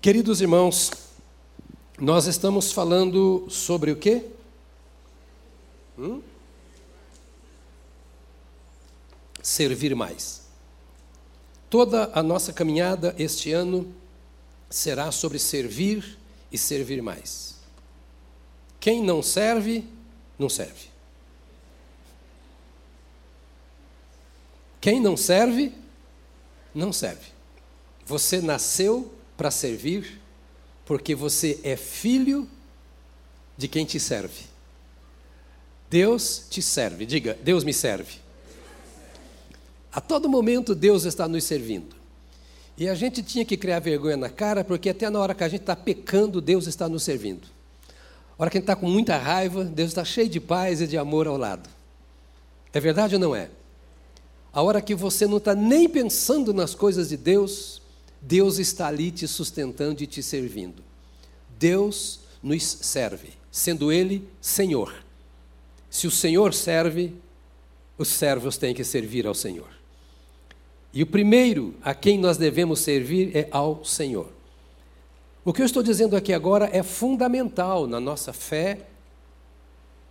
Queridos irmãos, nós estamos falando sobre o quê? Hum? Servir mais. Toda a nossa caminhada este ano será sobre servir e servir mais. Quem não serve, não serve. Quem não serve, não serve. Você nasceu para servir porque você é filho de quem te serve. Deus te serve. Diga, Deus me serve. A todo momento Deus está nos servindo. E a gente tinha que criar vergonha na cara, porque até na hora que a gente está pecando, Deus está nos servindo. A hora que a gente está com muita raiva, Deus está cheio de paz e de amor ao lado. É verdade ou não é? A hora que você não está nem pensando nas coisas de Deus, Deus está ali te sustentando e te servindo. Deus nos serve, sendo Ele Senhor. Se o Senhor serve, os servos têm que servir ao Senhor. E o primeiro a quem nós devemos servir é ao Senhor. O que eu estou dizendo aqui agora é fundamental na nossa fé,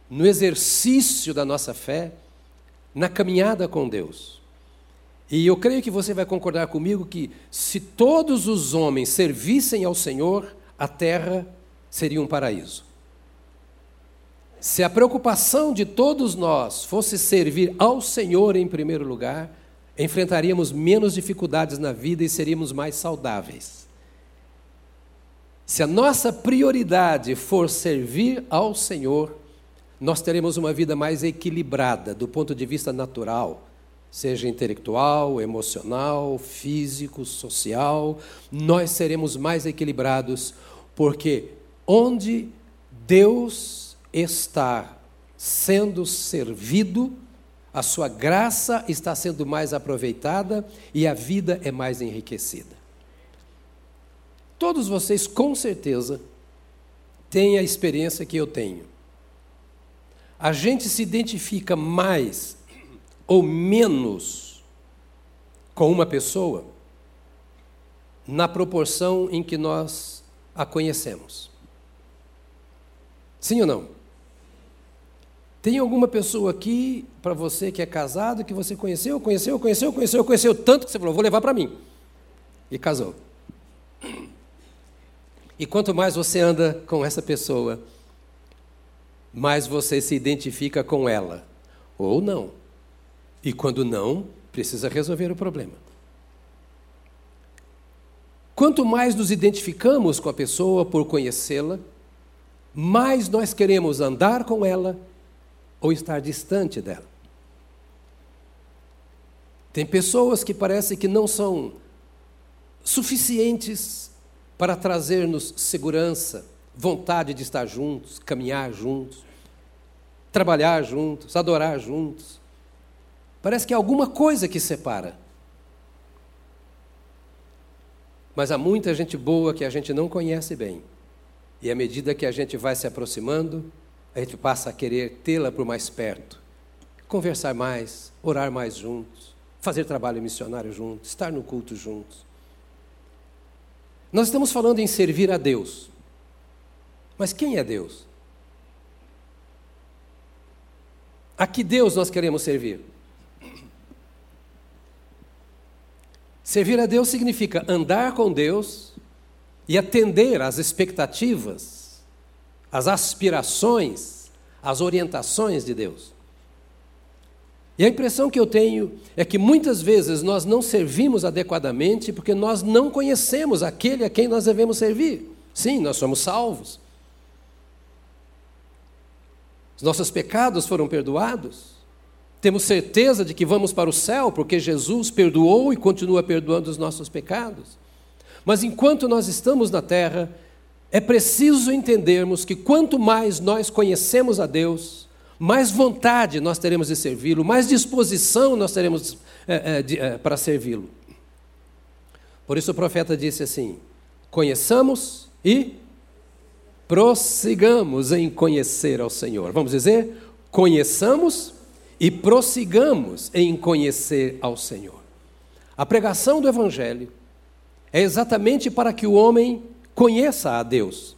no exercício da nossa fé, na caminhada com Deus. E eu creio que você vai concordar comigo que se todos os homens servissem ao Senhor, a terra seria um paraíso. Se a preocupação de todos nós fosse servir ao Senhor em primeiro lugar, enfrentaríamos menos dificuldades na vida e seríamos mais saudáveis. Se a nossa prioridade for servir ao Senhor, nós teremos uma vida mais equilibrada do ponto de vista natural, seja intelectual, emocional, físico, social, nós seremos mais equilibrados, porque onde Deus está sendo servido, a sua graça está sendo mais aproveitada e a vida é mais enriquecida. Todos vocês, com certeza, têm a experiência que eu tenho. A gente se identifica mais ou menos com uma pessoa na proporção em que nós a conhecemos. Sim ou não? Tem alguma pessoa aqui, para você que é casado, que você conheceu, conheceu, conheceu, conheceu, conheceu tanto que você falou, vou levar para mim. E casou. E quanto mais você anda com essa pessoa, mais você se identifica com ela. Ou não. E quando não, precisa resolver o problema. Quanto mais nos identificamos com a pessoa por conhecê-la, mais nós queremos andar com ela ou estar distante dela. Tem pessoas que parecem que não são suficientes para trazer-nos segurança, vontade de estar juntos, caminhar juntos, trabalhar juntos, adorar juntos. Parece que há alguma coisa que separa. Mas há muita gente boa que a gente não conhece bem. E à medida que a gente vai se aproximando, a gente passa a querer tê-la por mais perto. Conversar mais, orar mais juntos, fazer trabalho missionário juntos, estar no culto juntos. Nós estamos falando em servir a Deus. Mas quem é Deus? A que Deus nós queremos servir? Servir a Deus significa andar com Deus e atender às expectativas, às aspirações, às orientações de Deus. E a impressão que eu tenho é que muitas vezes nós não servimos adequadamente porque nós não conhecemos aquele a quem nós devemos servir. Sim, nós somos salvos. Os nossos pecados foram perdoados. Temos certeza de que vamos para o céu porque Jesus perdoou e continua perdoando os nossos pecados. Mas enquanto nós estamos na terra, é preciso entendermos que quanto mais nós conhecemos a Deus, mais vontade nós teremos de servi-lo, mais disposição nós teremos é, é, é, para servi-lo. Por isso o profeta disse assim: conheçamos e prossigamos em conhecer ao Senhor. Vamos dizer? Conheçamos e prossigamos em conhecer ao Senhor. A pregação do Evangelho é exatamente para que o homem conheça a Deus.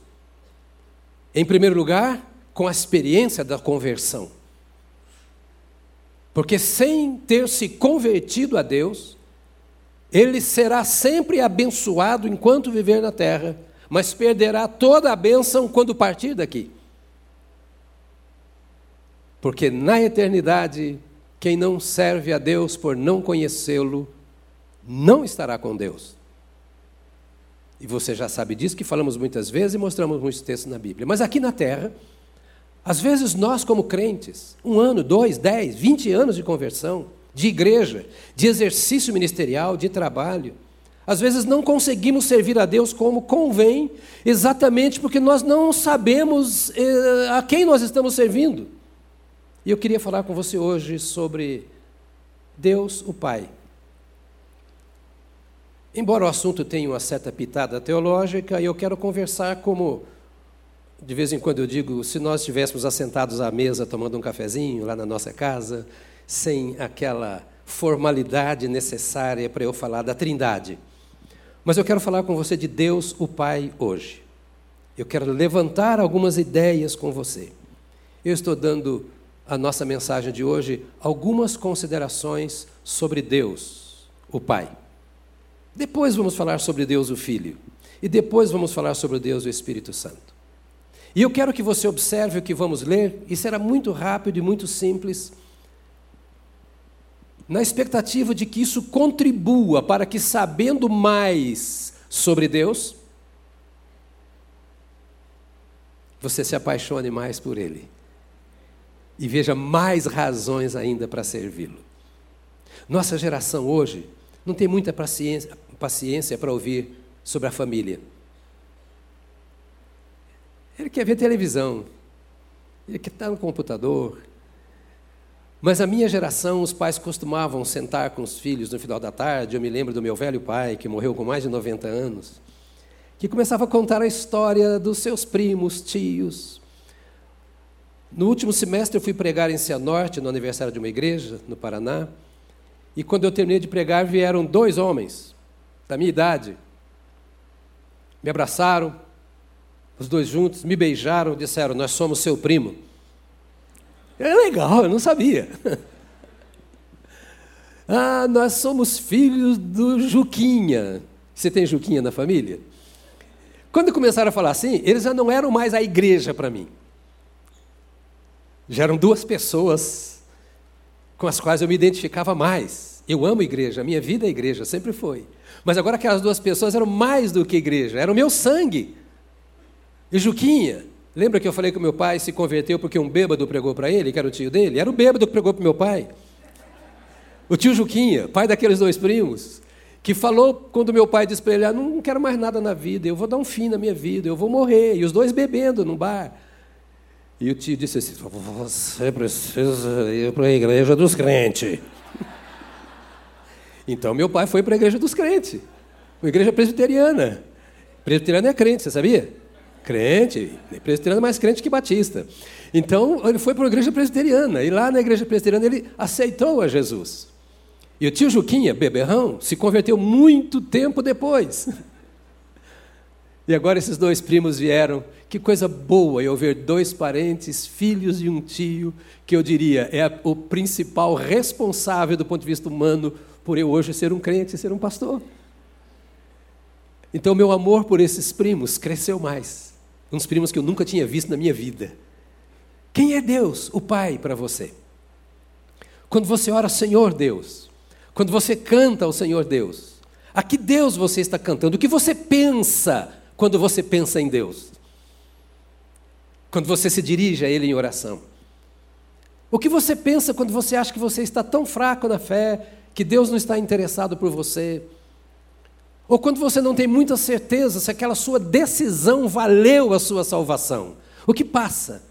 Em primeiro lugar, com a experiência da conversão. Porque sem ter se convertido a Deus, ele será sempre abençoado enquanto viver na terra, mas perderá toda a bênção quando partir daqui. Porque na eternidade, quem não serve a Deus por não conhecê-lo, não estará com Deus. E você já sabe disso, que falamos muitas vezes e mostramos muitos textos na Bíblia. Mas aqui na terra, às vezes nós, como crentes, um ano, dois, dez, vinte anos de conversão, de igreja, de exercício ministerial, de trabalho, às vezes não conseguimos servir a Deus como convém, exatamente porque nós não sabemos eh, a quem nós estamos servindo. E eu queria falar com você hoje sobre Deus, o Pai. Embora o assunto tenha uma certa pitada teológica, eu quero conversar como, de vez em quando eu digo, se nós estivéssemos assentados à mesa tomando um cafezinho lá na nossa casa, sem aquela formalidade necessária para eu falar da Trindade. Mas eu quero falar com você de Deus, o Pai, hoje. Eu quero levantar algumas ideias com você. Eu estou dando a nossa mensagem de hoje algumas considerações sobre Deus, o Pai. Depois vamos falar sobre Deus o Filho. E depois vamos falar sobre Deus o Espírito Santo. E eu quero que você observe o que vamos ler, e será muito rápido e muito simples, na expectativa de que isso contribua para que, sabendo mais sobre Deus, você se apaixone mais por Ele e veja mais razões ainda para servi-lo. Nossa geração hoje não tem muita paciência, paciência para ouvir sobre a família. Ele quer ver televisão, ele quer estar no computador. Mas a minha geração, os pais costumavam sentar com os filhos no final da tarde. Eu me lembro do meu velho pai, que morreu com mais de 90 anos, que começava a contar a história dos seus primos, tios. No último semestre, eu fui pregar em Cianorte, no aniversário de uma igreja, no Paraná. E quando eu terminei de pregar, vieram dois homens da minha idade. Me abraçaram, os dois juntos, me beijaram, disseram: Nós somos seu primo. É legal, eu não sabia. ah, nós somos filhos do Juquinha. Você tem Juquinha na família? Quando começaram a falar assim, eles já não eram mais a igreja para mim. Já eram duas pessoas com as quais eu me identificava mais. Eu amo igreja, a minha vida é igreja, sempre foi. Mas agora aquelas duas pessoas eram mais do que igreja, era o meu sangue. E Juquinha, lembra que eu falei que o meu pai se converteu porque um bêbado pregou para ele, que era o tio dele? Era o bêbado que pregou para meu pai. O tio Juquinha, pai daqueles dois primos, que falou quando meu pai disse para ele: ah, Não quero mais nada na vida, eu vou dar um fim na minha vida, eu vou morrer. E os dois bebendo no bar. E o tio disse assim: Você precisa ir para a igreja dos crentes. Então meu pai foi para a igreja dos crentes, uma igreja presbiteriana. Presbiteriano é crente, você sabia? Crente, presbiteriano é mais crente que batista. Então ele foi para a igreja presbiteriana, e lá na igreja presbiteriana ele aceitou a Jesus. E o tio Juquinha, beberrão, se converteu muito tempo depois. E agora esses dois primos vieram. Que coisa boa eu ver dois parentes, filhos de um tio, que eu diria é o principal responsável do ponto de vista humano por eu hoje ser um crente e ser um pastor. Então, meu amor por esses primos cresceu mais. Uns primos que eu nunca tinha visto na minha vida. Quem é Deus, o Pai, para você? Quando você ora, Senhor Deus. Quando você canta ao Senhor Deus. A que Deus você está cantando? O que você pensa quando você pensa em Deus? Quando você se dirige a Ele em oração? O que você pensa quando você acha que você está tão fraco na fé, que Deus não está interessado por você? Ou quando você não tem muita certeza se aquela sua decisão valeu a sua salvação? O que passa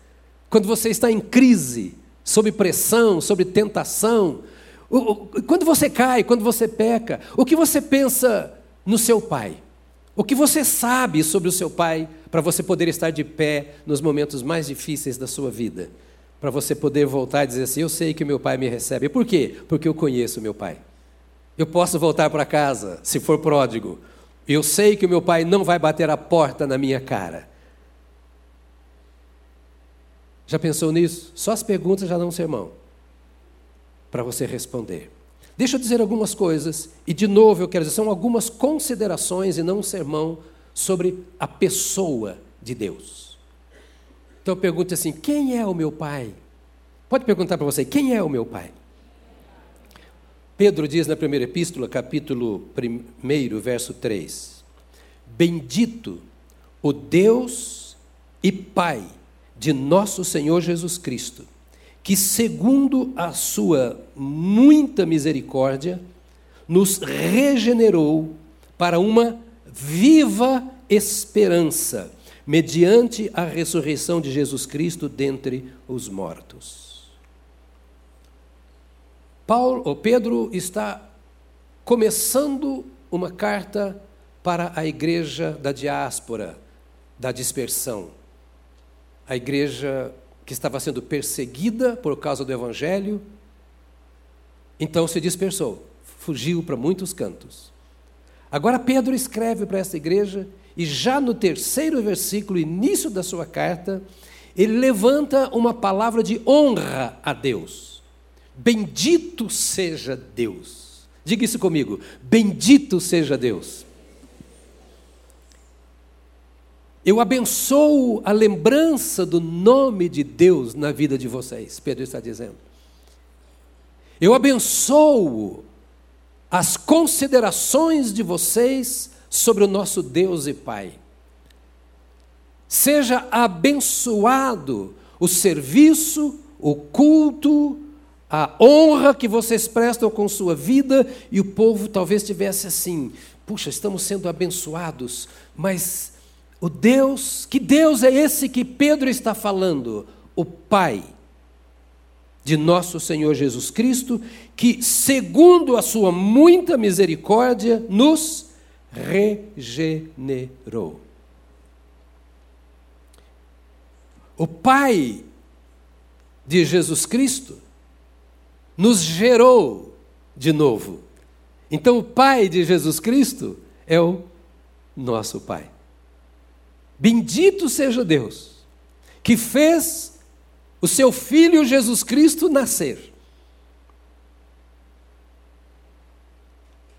quando você está em crise, sob pressão, sob tentação? Quando você cai, quando você peca, o que você pensa no seu pai? O que você sabe sobre o seu pai para você poder estar de pé nos momentos mais difíceis da sua vida? Para você poder voltar e dizer assim: Eu sei que meu pai me recebe. Por quê? Porque eu conheço meu pai. Eu posso voltar para casa, se for pródigo, Eu sei que o meu pai não vai bater a porta na minha cara. Já pensou nisso? Só as perguntas já dão um sermão para você responder. Deixa eu dizer algumas coisas, e de novo eu quero dizer, são algumas considerações e não um sermão sobre a pessoa de Deus. Então pergunte assim: quem é o meu pai? Pode perguntar para você: quem é o meu pai? Pedro diz na primeira epístola, capítulo 1, verso 3: Bendito o Deus e Pai de nosso Senhor Jesus Cristo que, segundo a sua muita misericórdia, nos regenerou para uma viva esperança, mediante a ressurreição de Jesus Cristo dentre os mortos. Paulo, ou Pedro está começando uma carta para a igreja da diáspora, da dispersão, a igreja que estava sendo perseguida por causa do Evangelho, então se dispersou, fugiu para muitos cantos. Agora Pedro escreve para essa igreja, e já no terceiro versículo, início da sua carta, ele levanta uma palavra de honra a Deus. Bendito seja Deus. Diga isso comigo. Bendito seja Deus. Eu abençoo a lembrança do nome de Deus na vida de vocês, Pedro está dizendo. Eu abençoo as considerações de vocês sobre o nosso Deus e Pai. Seja abençoado o serviço, o culto, a honra que vocês prestam com sua vida, e o povo talvez tivesse assim: puxa, estamos sendo abençoados, mas o Deus, que Deus é esse que Pedro está falando? O Pai de nosso Senhor Jesus Cristo, que, segundo a sua muita misericórdia, nos regenerou. O Pai de Jesus Cristo nos gerou de novo. Então, o Pai de Jesus Cristo é o nosso Pai. Bendito seja Deus, que fez o seu filho Jesus Cristo nascer.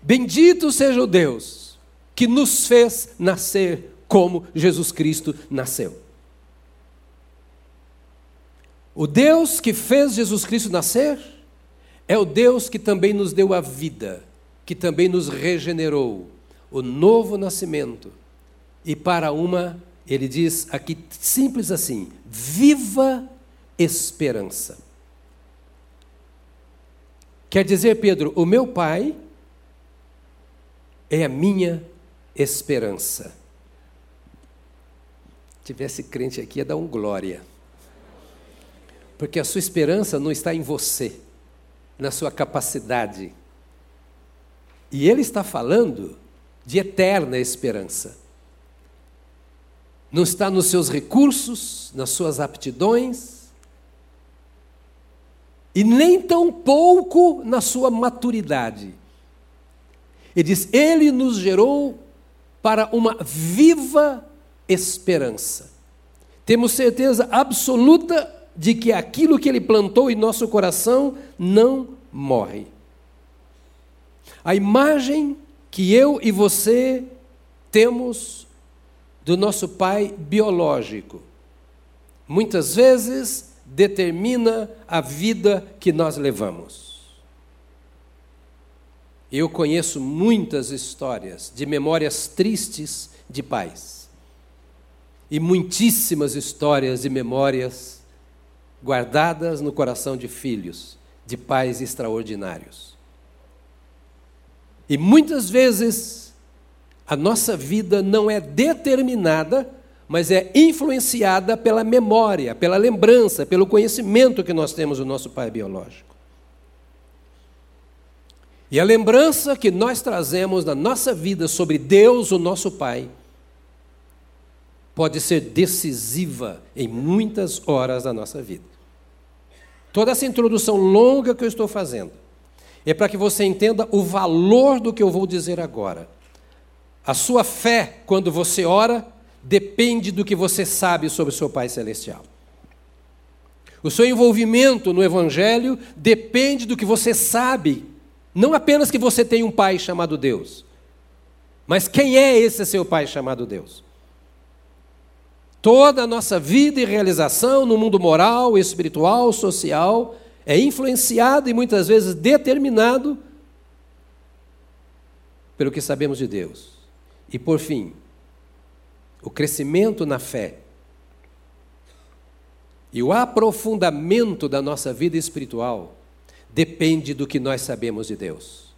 Bendito seja o Deus que nos fez nascer como Jesus Cristo nasceu. O Deus que fez Jesus Cristo nascer é o Deus que também nos deu a vida, que também nos regenerou, o novo nascimento e para uma ele diz aqui simples assim: viva esperança. Quer dizer, Pedro, o meu pai é a minha esperança. Se tivesse crente aqui, ia dar um glória. Porque a sua esperança não está em você, na sua capacidade. E ele está falando de eterna esperança não está nos seus recursos, nas suas aptidões, e nem tão pouco na sua maturidade. Ele diz: Ele nos gerou para uma viva esperança. Temos certeza absoluta de que aquilo que Ele plantou em nosso coração não morre. A imagem que eu e você temos do nosso pai biológico. Muitas vezes determina a vida que nós levamos. Eu conheço muitas histórias de memórias tristes de pais. E muitíssimas histórias de memórias guardadas no coração de filhos, de pais extraordinários. E muitas vezes a nossa vida não é determinada, mas é influenciada pela memória, pela lembrança, pelo conhecimento que nós temos do nosso pai biológico. E a lembrança que nós trazemos na nossa vida sobre Deus, o nosso Pai, pode ser decisiva em muitas horas da nossa vida. Toda essa introdução longa que eu estou fazendo é para que você entenda o valor do que eu vou dizer agora A sua fé, quando você ora, depende do que você sabe sobre o seu Pai Celestial. O seu envolvimento no Evangelho depende do que você sabe, não apenas que você tem um Pai chamado Deus, mas quem é esse seu Pai chamado Deus? Toda a nossa vida e realização no mundo moral, espiritual, social, é influenciado e muitas vezes determinado pelo que sabemos de Deus. E por fim, o crescimento na fé e o aprofundamento da nossa vida espiritual depende do que nós sabemos de Deus.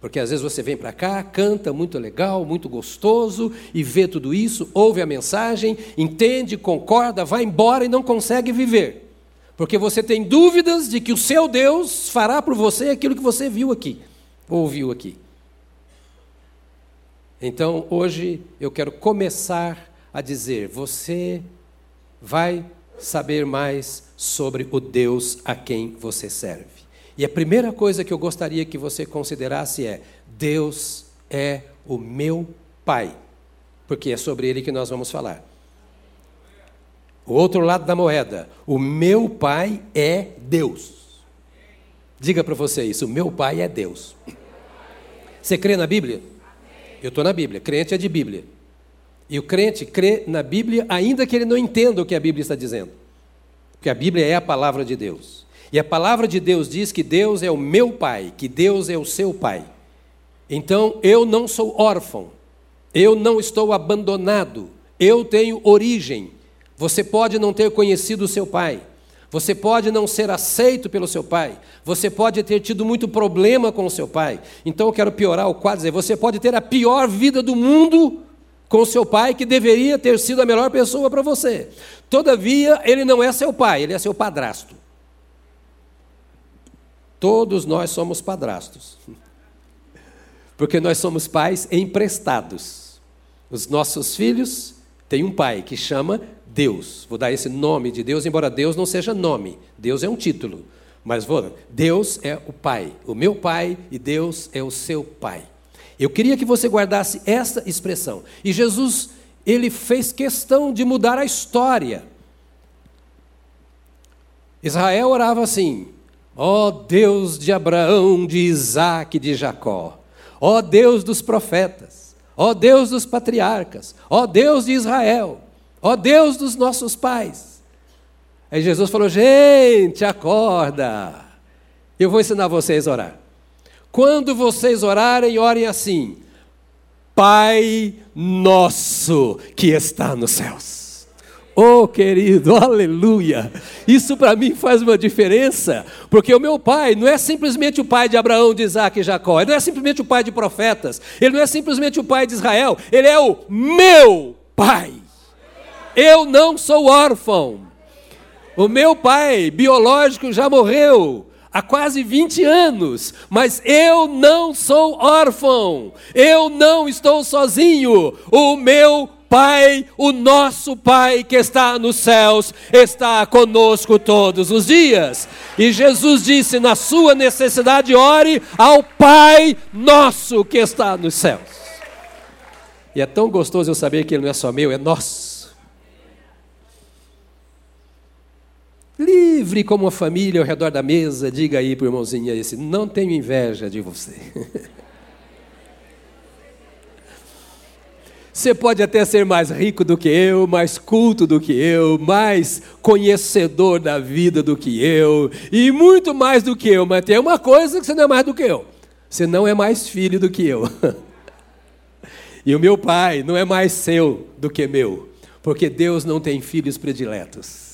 Porque às vezes você vem para cá, canta muito legal, muito gostoso, e vê tudo isso, ouve a mensagem, entende, concorda, vai embora e não consegue viver. Porque você tem dúvidas de que o seu Deus fará por você aquilo que você viu aqui, ouviu aqui. Então, hoje eu quero começar a dizer: você vai saber mais sobre o Deus a quem você serve. E a primeira coisa que eu gostaria que você considerasse é: Deus é o meu Pai, porque é sobre ele que nós vamos falar. O outro lado da moeda, o meu Pai é Deus. Diga para você isso: o meu Pai é Deus. Você crê na Bíblia? Eu estou na Bíblia, crente é de Bíblia. E o crente crê na Bíblia, ainda que ele não entenda o que a Bíblia está dizendo. Porque a Bíblia é a palavra de Deus. E a palavra de Deus diz que Deus é o meu pai, que Deus é o seu pai. Então eu não sou órfão, eu não estou abandonado, eu tenho origem. Você pode não ter conhecido o seu pai, você pode não ser aceito pelo seu pai. Você pode ter tido muito problema com o seu pai. Então eu quero piorar o quadro, dizer, você pode ter a pior vida do mundo com o seu pai, que deveria ter sido a melhor pessoa para você. Todavia, ele não é seu pai, ele é seu padrasto. Todos nós somos padrastos. Porque nós somos pais emprestados. Os nossos filhos têm um pai que chama Deus. Vou dar esse nome de Deus, embora Deus não seja nome. Deus é um título. Mas vou, Deus é o Pai, o meu Pai e Deus é o seu Pai. Eu queria que você guardasse essa expressão. E Jesus, ele fez questão de mudar a história. Israel orava assim: ó oh Deus de Abraão, de Isaac de Jacó, ó oh Deus dos profetas, ó oh Deus dos patriarcas, ó Deus de Israel. Ó Deus dos nossos pais. Aí Jesus falou: gente, acorda. Eu vou ensinar vocês a orar. Quando vocês orarem, orem assim: Pai nosso que está nos céus. Oh, querido, aleluia! Isso para mim faz uma diferença, porque o meu pai não é simplesmente o pai de Abraão, de Isaac e Jacó, ele não é simplesmente o pai de profetas, ele não é simplesmente o pai de Israel, ele é o meu pai. Eu não sou órfão. O meu pai biológico já morreu há quase 20 anos, mas eu não sou órfão. Eu não estou sozinho. O meu Pai, o nosso Pai que está nos céus, está conosco todos os dias. E Jesus disse: na sua necessidade, ore ao Pai nosso que está nos céus. E é tão gostoso eu saber que Ele não é só meu, é nosso. Livre como uma família ao redor da mesa, diga aí para o irmãozinho esse, não tenho inveja de você. Você pode até ser mais rico do que eu, mais culto do que eu, mais conhecedor da vida do que eu, e muito mais do que eu, mas tem uma coisa que você não é mais do que eu: você não é mais filho do que eu. E o meu pai não é mais seu do que meu, porque Deus não tem filhos prediletos.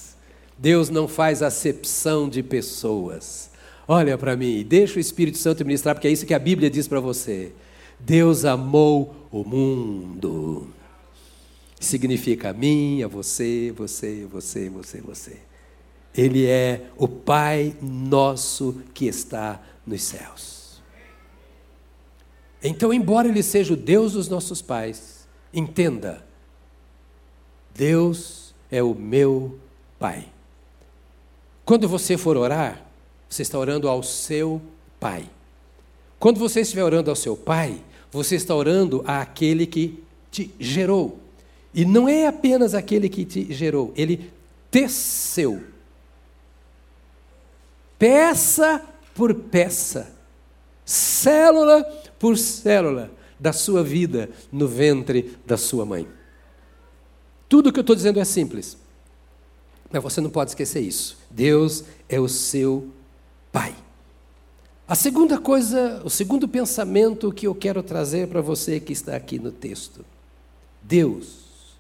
Deus não faz acepção de pessoas. Olha para mim, deixa o Espírito Santo ministrar, porque é isso que a Bíblia diz para você. Deus amou o mundo. Significa a mim, a você, você, você, você, você. Ele é o Pai nosso que está nos céus. Então, embora Ele seja o Deus dos nossos pais, entenda, Deus é o meu Pai. Quando você for orar, você está orando ao seu Pai. Quando você estiver orando ao seu Pai, você está orando àquele que te gerou. E não é apenas aquele que te gerou, ele teceu. Peça por peça, célula por célula da sua vida no ventre da sua mãe. Tudo o que eu estou dizendo é simples, mas você não pode esquecer isso. Deus é o seu Pai. A segunda coisa, o segundo pensamento que eu quero trazer para você que está aqui no texto. Deus,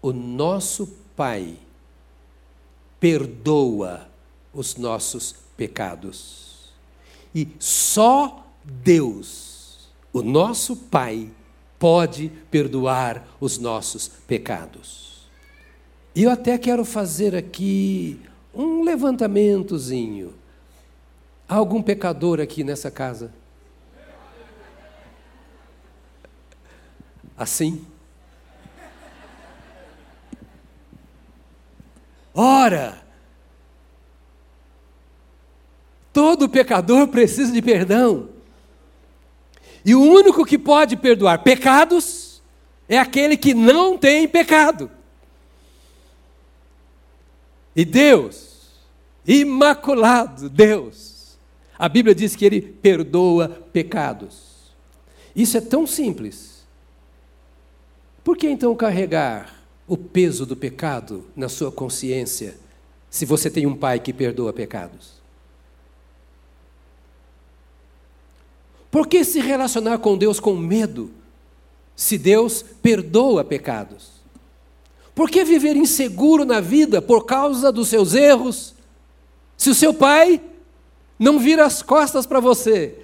o nosso Pai, perdoa os nossos pecados. E só Deus, o nosso Pai, pode perdoar os nossos pecados. E eu até quero fazer aqui um levantamentozinho Há algum pecador aqui nessa casa? Assim? Ora, todo pecador precisa de perdão. E o único que pode perdoar pecados é aquele que não tem pecado. E Deus, imaculado Deus, a Bíblia diz que ele perdoa pecados. Isso é tão simples. Por que então carregar o peso do pecado na sua consciência se você tem um pai que perdoa pecados? Por que se relacionar com Deus com medo se Deus perdoa pecados? Por que viver inseguro na vida por causa dos seus erros se o seu pai não vira as costas para você,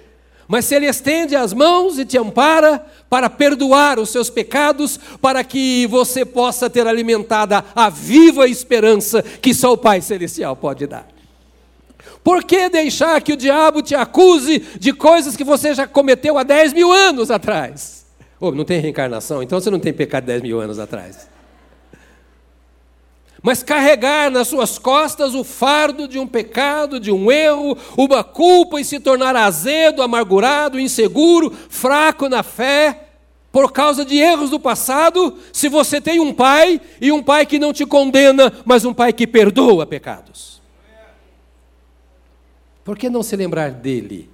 mas se Ele estende as mãos e te ampara para perdoar os seus pecados, para que você possa ter alimentada a viva esperança que só o Pai Celestial pode dar. Por que deixar que o diabo te acuse de coisas que você já cometeu há 10 mil anos atrás? Oh, não tem reencarnação, então você não tem pecado 10 mil anos atrás mas carregar nas suas costas o fardo de um pecado, de um erro, uma culpa e se tornar azedo, amargurado, inseguro, fraco na fé, por causa de erros do passado, se você tem um pai e um pai que não te condena, mas um pai que perdoa pecados. Por que não se lembrar dele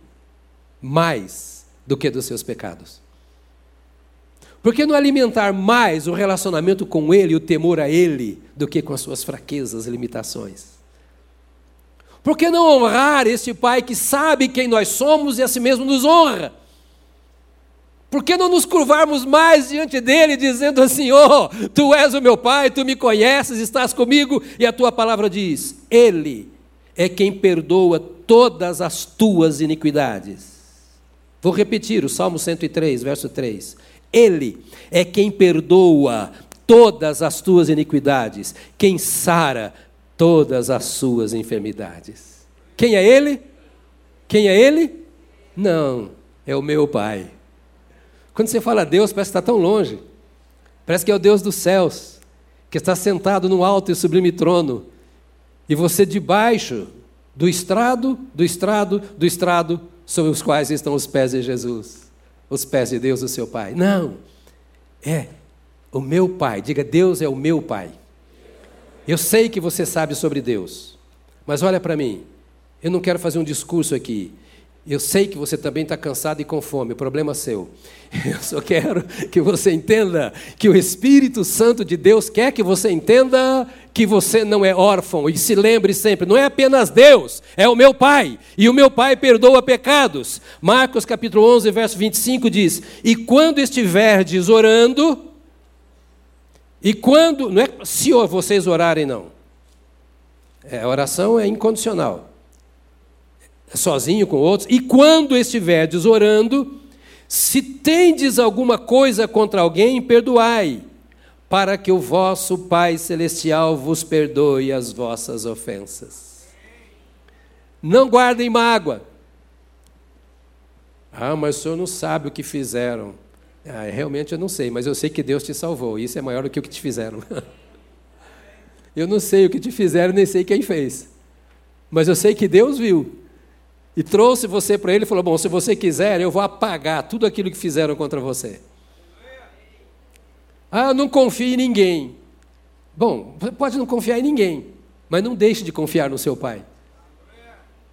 mais do que dos seus pecados? Por que não alimentar mais o relacionamento com Ele o temor a Ele do que com as suas fraquezas e limitações? Por que não honrar esse Pai que sabe quem nós somos e a si mesmo nos honra? Por que não nos curvarmos mais diante dele, dizendo assim: Oh, tu és o meu Pai, tu me conheces, estás comigo, e a tua palavra diz: Ele é quem perdoa todas as tuas iniquidades. Vou repetir o Salmo 103, verso 3. Ele é quem perdoa todas as tuas iniquidades, quem sara todas as suas enfermidades. Quem é Ele? Quem é Ele? Não, é o meu Pai. Quando você fala Deus, parece que está tão longe. Parece que é o Deus dos céus, que está sentado no alto e sublime trono, e você debaixo do estrado, do estrado, do estrado, sobre os quais estão os pés de Jesus os pés de Deus, o seu Pai. Não. É o meu Pai. Diga, Deus é o meu Pai. Eu sei que você sabe sobre Deus, mas olha para mim. Eu não quero fazer um discurso aqui. Eu sei que você também está cansado e com fome, problema é seu. Eu só quero que você entenda que o Espírito Santo de Deus quer que você entenda que você não é órfão e se lembre sempre, não é apenas Deus, é o meu Pai, e o meu Pai perdoa pecados. Marcos capítulo 11, verso 25 diz: "E quando estiverdes orando, e quando, não é se vocês orarem não. É, a oração é incondicional sozinho com outros, e quando estiverdes orando, se tendes alguma coisa contra alguém, perdoai, para que o vosso Pai Celestial vos perdoe as vossas ofensas. Não guardem mágoa. Ah, mas o senhor não sabe o que fizeram. Ah, realmente eu não sei, mas eu sei que Deus te salvou. Isso é maior do que o que te fizeram. eu não sei o que te fizeram, nem sei quem fez. Mas eu sei que Deus viu e trouxe você para ele e falou: Bom, se você quiser, eu vou apagar tudo aquilo que fizeram contra você. Ah, não confie em ninguém. Bom, pode não confiar em ninguém, mas não deixe de confiar no seu pai.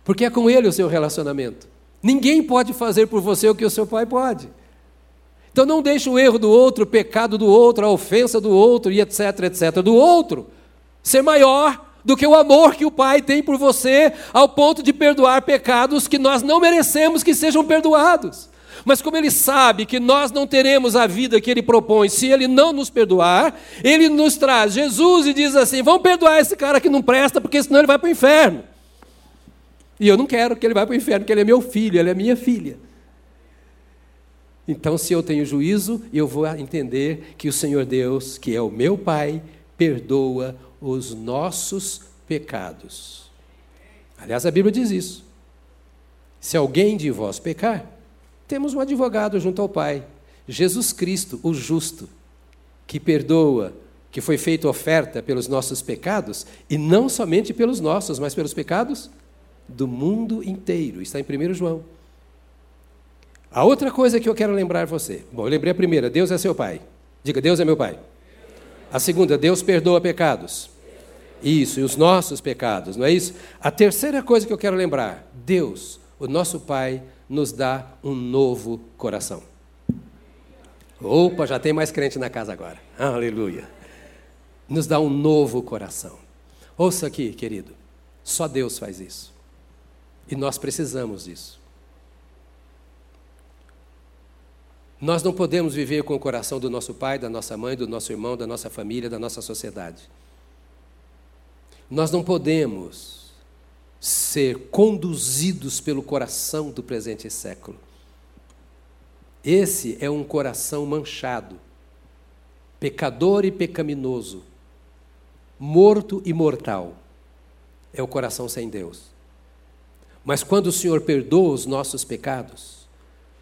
Porque é com ele o seu relacionamento. Ninguém pode fazer por você o que o seu pai pode. Então não deixe o erro do outro, o pecado do outro, a ofensa do outro e etc, etc, do outro ser maior do que o amor que o pai tem por você, ao ponto de perdoar pecados que nós não merecemos que sejam perdoados. Mas como ele sabe que nós não teremos a vida que ele propõe se ele não nos perdoar, ele nos traz Jesus e diz assim: vamos perdoar esse cara que não presta, porque senão ele vai para o inferno. E eu não quero que ele vá para o inferno, porque ele é meu filho, ele é minha filha. Então, se eu tenho juízo, eu vou entender que o Senhor Deus, que é o meu Pai, perdoa os nossos pecados. Aliás, a Bíblia diz isso. Se alguém de vós pecar, temos um advogado junto ao Pai, Jesus Cristo, o justo, que perdoa, que foi feita oferta pelos nossos pecados, e não somente pelos nossos, mas pelos pecados do mundo inteiro. Está em 1 João. A outra coisa que eu quero lembrar você. Bom, eu lembrei a primeira: Deus é seu Pai. Diga, Deus é meu Pai. A segunda, Deus perdoa pecados. Isso, e os nossos pecados, não é isso? A terceira coisa que eu quero lembrar: Deus, o nosso Pai, nos dá um novo coração. Opa, já tem mais crente na casa agora. Aleluia. Nos dá um novo coração. Ouça aqui, querido. Só Deus faz isso. E nós precisamos disso. Nós não podemos viver com o coração do nosso pai, da nossa mãe, do nosso irmão, da nossa família, da nossa sociedade. Nós não podemos ser conduzidos pelo coração do presente século. Esse é um coração manchado, pecador e pecaminoso, morto e mortal. É o coração sem Deus. Mas quando o Senhor perdoa os nossos pecados,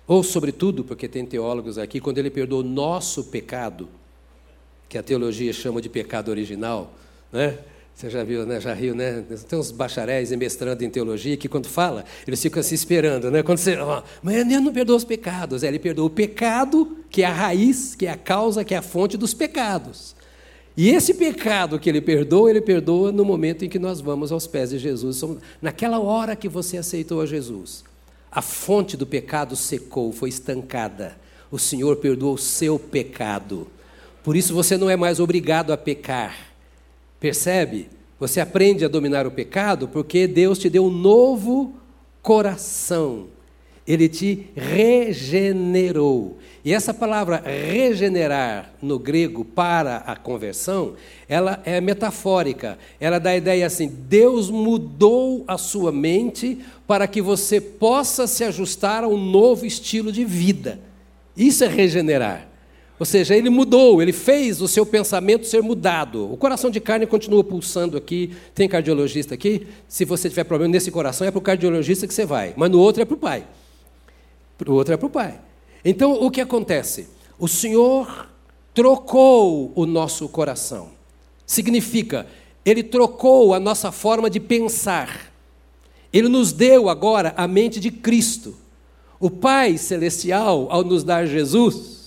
ou sobretudo, porque tem teólogos aqui, quando ele perdoa o nosso pecado, que a teologia chama de pecado original, né? Você já viu, né? Já riu, né? Tem uns bacharéis e mestrando em teologia que quando fala, eles ficam se esperando, né? Quando você, ó, mas ele não perdoa os pecados, é, ele perdoa o pecado, que é a raiz, que é a causa, que é a fonte dos pecados. E esse pecado que ele perdoa, ele perdoa no momento em que nós vamos aos pés de Jesus. Naquela hora que você aceitou a Jesus, a fonte do pecado secou, foi estancada. O Senhor perdoou o seu pecado. Por isso você não é mais obrigado a pecar. Percebe? Você aprende a dominar o pecado porque Deus te deu um novo coração. Ele te regenerou. E essa palavra regenerar no grego para a conversão, ela é metafórica. Ela dá a ideia assim: Deus mudou a sua mente para que você possa se ajustar a um novo estilo de vida. Isso é regenerar. Ou seja, ele mudou, ele fez o seu pensamento ser mudado. O coração de carne continua pulsando aqui. Tem cardiologista aqui? Se você tiver problema nesse coração, é para o cardiologista que você vai, mas no outro é para o pai. O outro é para o pai. Então, o que acontece? O Senhor trocou o nosso coração. Significa, Ele trocou a nossa forma de pensar. Ele nos deu agora a mente de Cristo. O Pai Celestial, ao nos dar Jesus,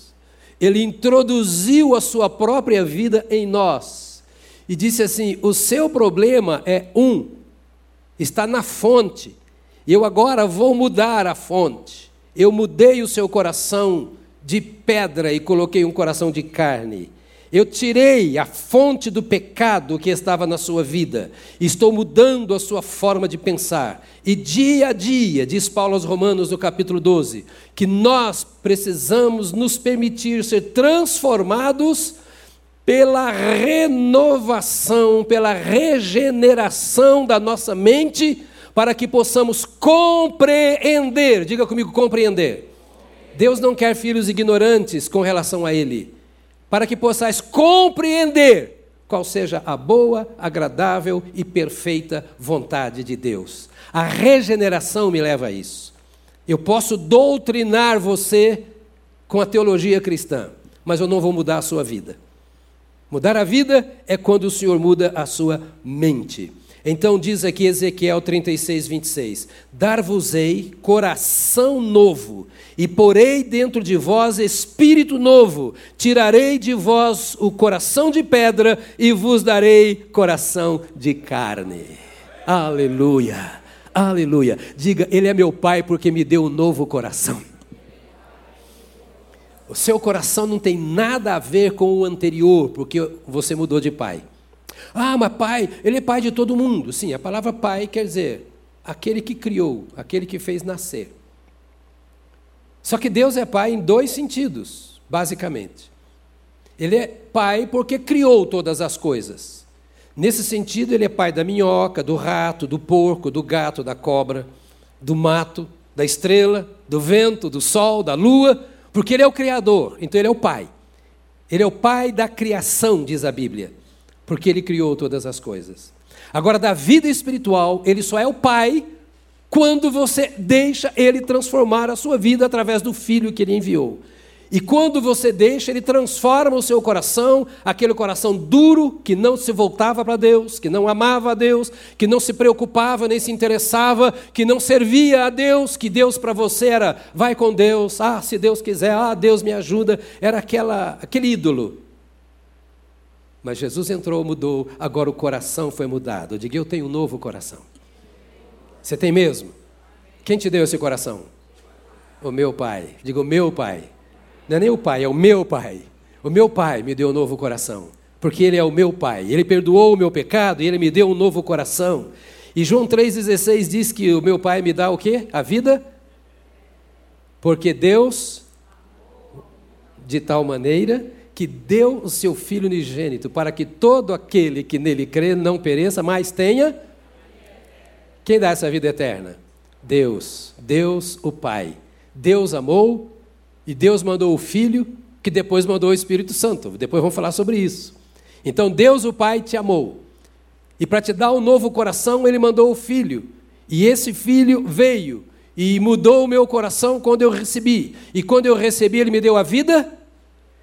Ele introduziu a Sua própria vida em nós. E disse assim: o seu problema é um, está na fonte. Eu agora vou mudar a fonte. Eu mudei o seu coração de pedra e coloquei um coração de carne. Eu tirei a fonte do pecado que estava na sua vida. Estou mudando a sua forma de pensar. E dia a dia, diz Paulo aos Romanos no capítulo 12, que nós precisamos nos permitir ser transformados pela renovação, pela regeneração da nossa mente para que possamos compreender. Diga comigo, compreender. Deus não quer filhos ignorantes com relação a Ele, para que possais compreender qual seja a boa, agradável e perfeita vontade de Deus. A regeneração me leva a isso. Eu posso doutrinar você com a teologia cristã, mas eu não vou mudar a sua vida. Mudar a vida é quando o Senhor muda a sua mente. Então diz aqui Ezequiel 36, 26: Dar-vos-ei coração novo, e porei dentro de vós espírito novo, tirarei de vós o coração de pedra e vos darei coração de carne. Aleluia, aleluia. Diga, Ele é meu Pai porque me deu um novo coração. O seu coração não tem nada a ver com o anterior, porque você mudou de pai. Ah, mas pai, ele é pai de todo mundo. Sim, a palavra pai quer dizer aquele que criou, aquele que fez nascer. Só que Deus é pai em dois sentidos, basicamente. Ele é pai porque criou todas as coisas. Nesse sentido, ele é pai da minhoca, do rato, do porco, do gato, da cobra, do mato, da estrela, do vento, do sol, da lua, porque ele é o criador, então ele é o pai. Ele é o pai da criação, diz a Bíblia porque ele criou todas as coisas. Agora, da vida espiritual, ele só é o pai quando você deixa ele transformar a sua vida através do filho que ele enviou. E quando você deixa, ele transforma o seu coração, aquele coração duro que não se voltava para Deus, que não amava a Deus, que não se preocupava nem se interessava, que não servia a Deus, que Deus para você era vai com Deus, ah, se Deus quiser, ah, Deus me ajuda, era aquela aquele ídolo. Mas Jesus entrou, mudou, agora o coração foi mudado. Eu digo, eu tenho um novo coração. Você tem mesmo? Quem te deu esse coração? O meu pai. Digo, o meu pai. Não é nem o pai, é o meu pai. O meu pai me deu um novo coração. Porque ele é o meu pai. Ele perdoou o meu pecado e ele me deu um novo coração. E João 3,16 diz que o meu pai me dá o quê? A vida? Porque Deus, de tal maneira que deu o seu Filho unigênito, para que todo aquele que nele crê não pereça, mas tenha. Quem dá essa vida eterna? Deus, Deus o Pai. Deus amou e Deus mandou o Filho, que depois mandou o Espírito Santo. Depois vamos falar sobre isso. Então Deus o Pai te amou. E para te dar um novo coração, ele mandou o Filho. E esse Filho veio e mudou o meu coração quando eu recebi. E quando eu recebi, ele me deu a vida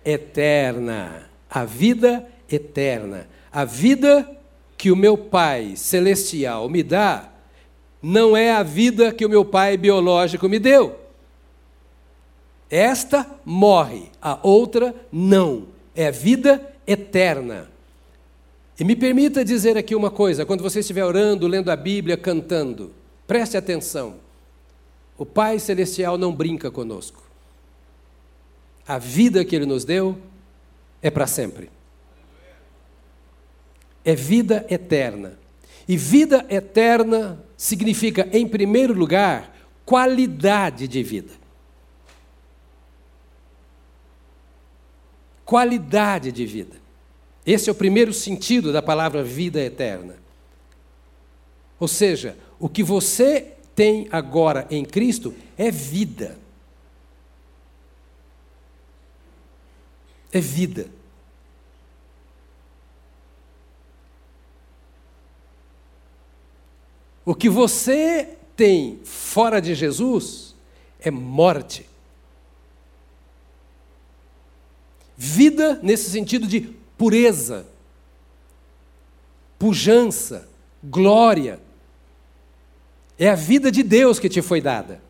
eterna. A vida eterna. A vida que o meu Pai celestial me dá não é a vida que o meu pai biológico me deu. Esta morre, a outra não. É vida eterna. E me permita dizer aqui uma coisa: quando você estiver orando, lendo a Bíblia, cantando, preste atenção. O Pai Celestial não brinca conosco a vida que Ele nos deu é para sempre. É vida eterna. E vida eterna significa, em primeiro lugar, qualidade de vida. Qualidade de vida. Esse é o primeiro sentido da palavra vida eterna. Ou seja, o que você tem agora em Cristo é vida. É vida. O que você tem fora de Jesus é morte. Vida nesse sentido de pureza, pujança, glória. É a vida de Deus que te foi dada.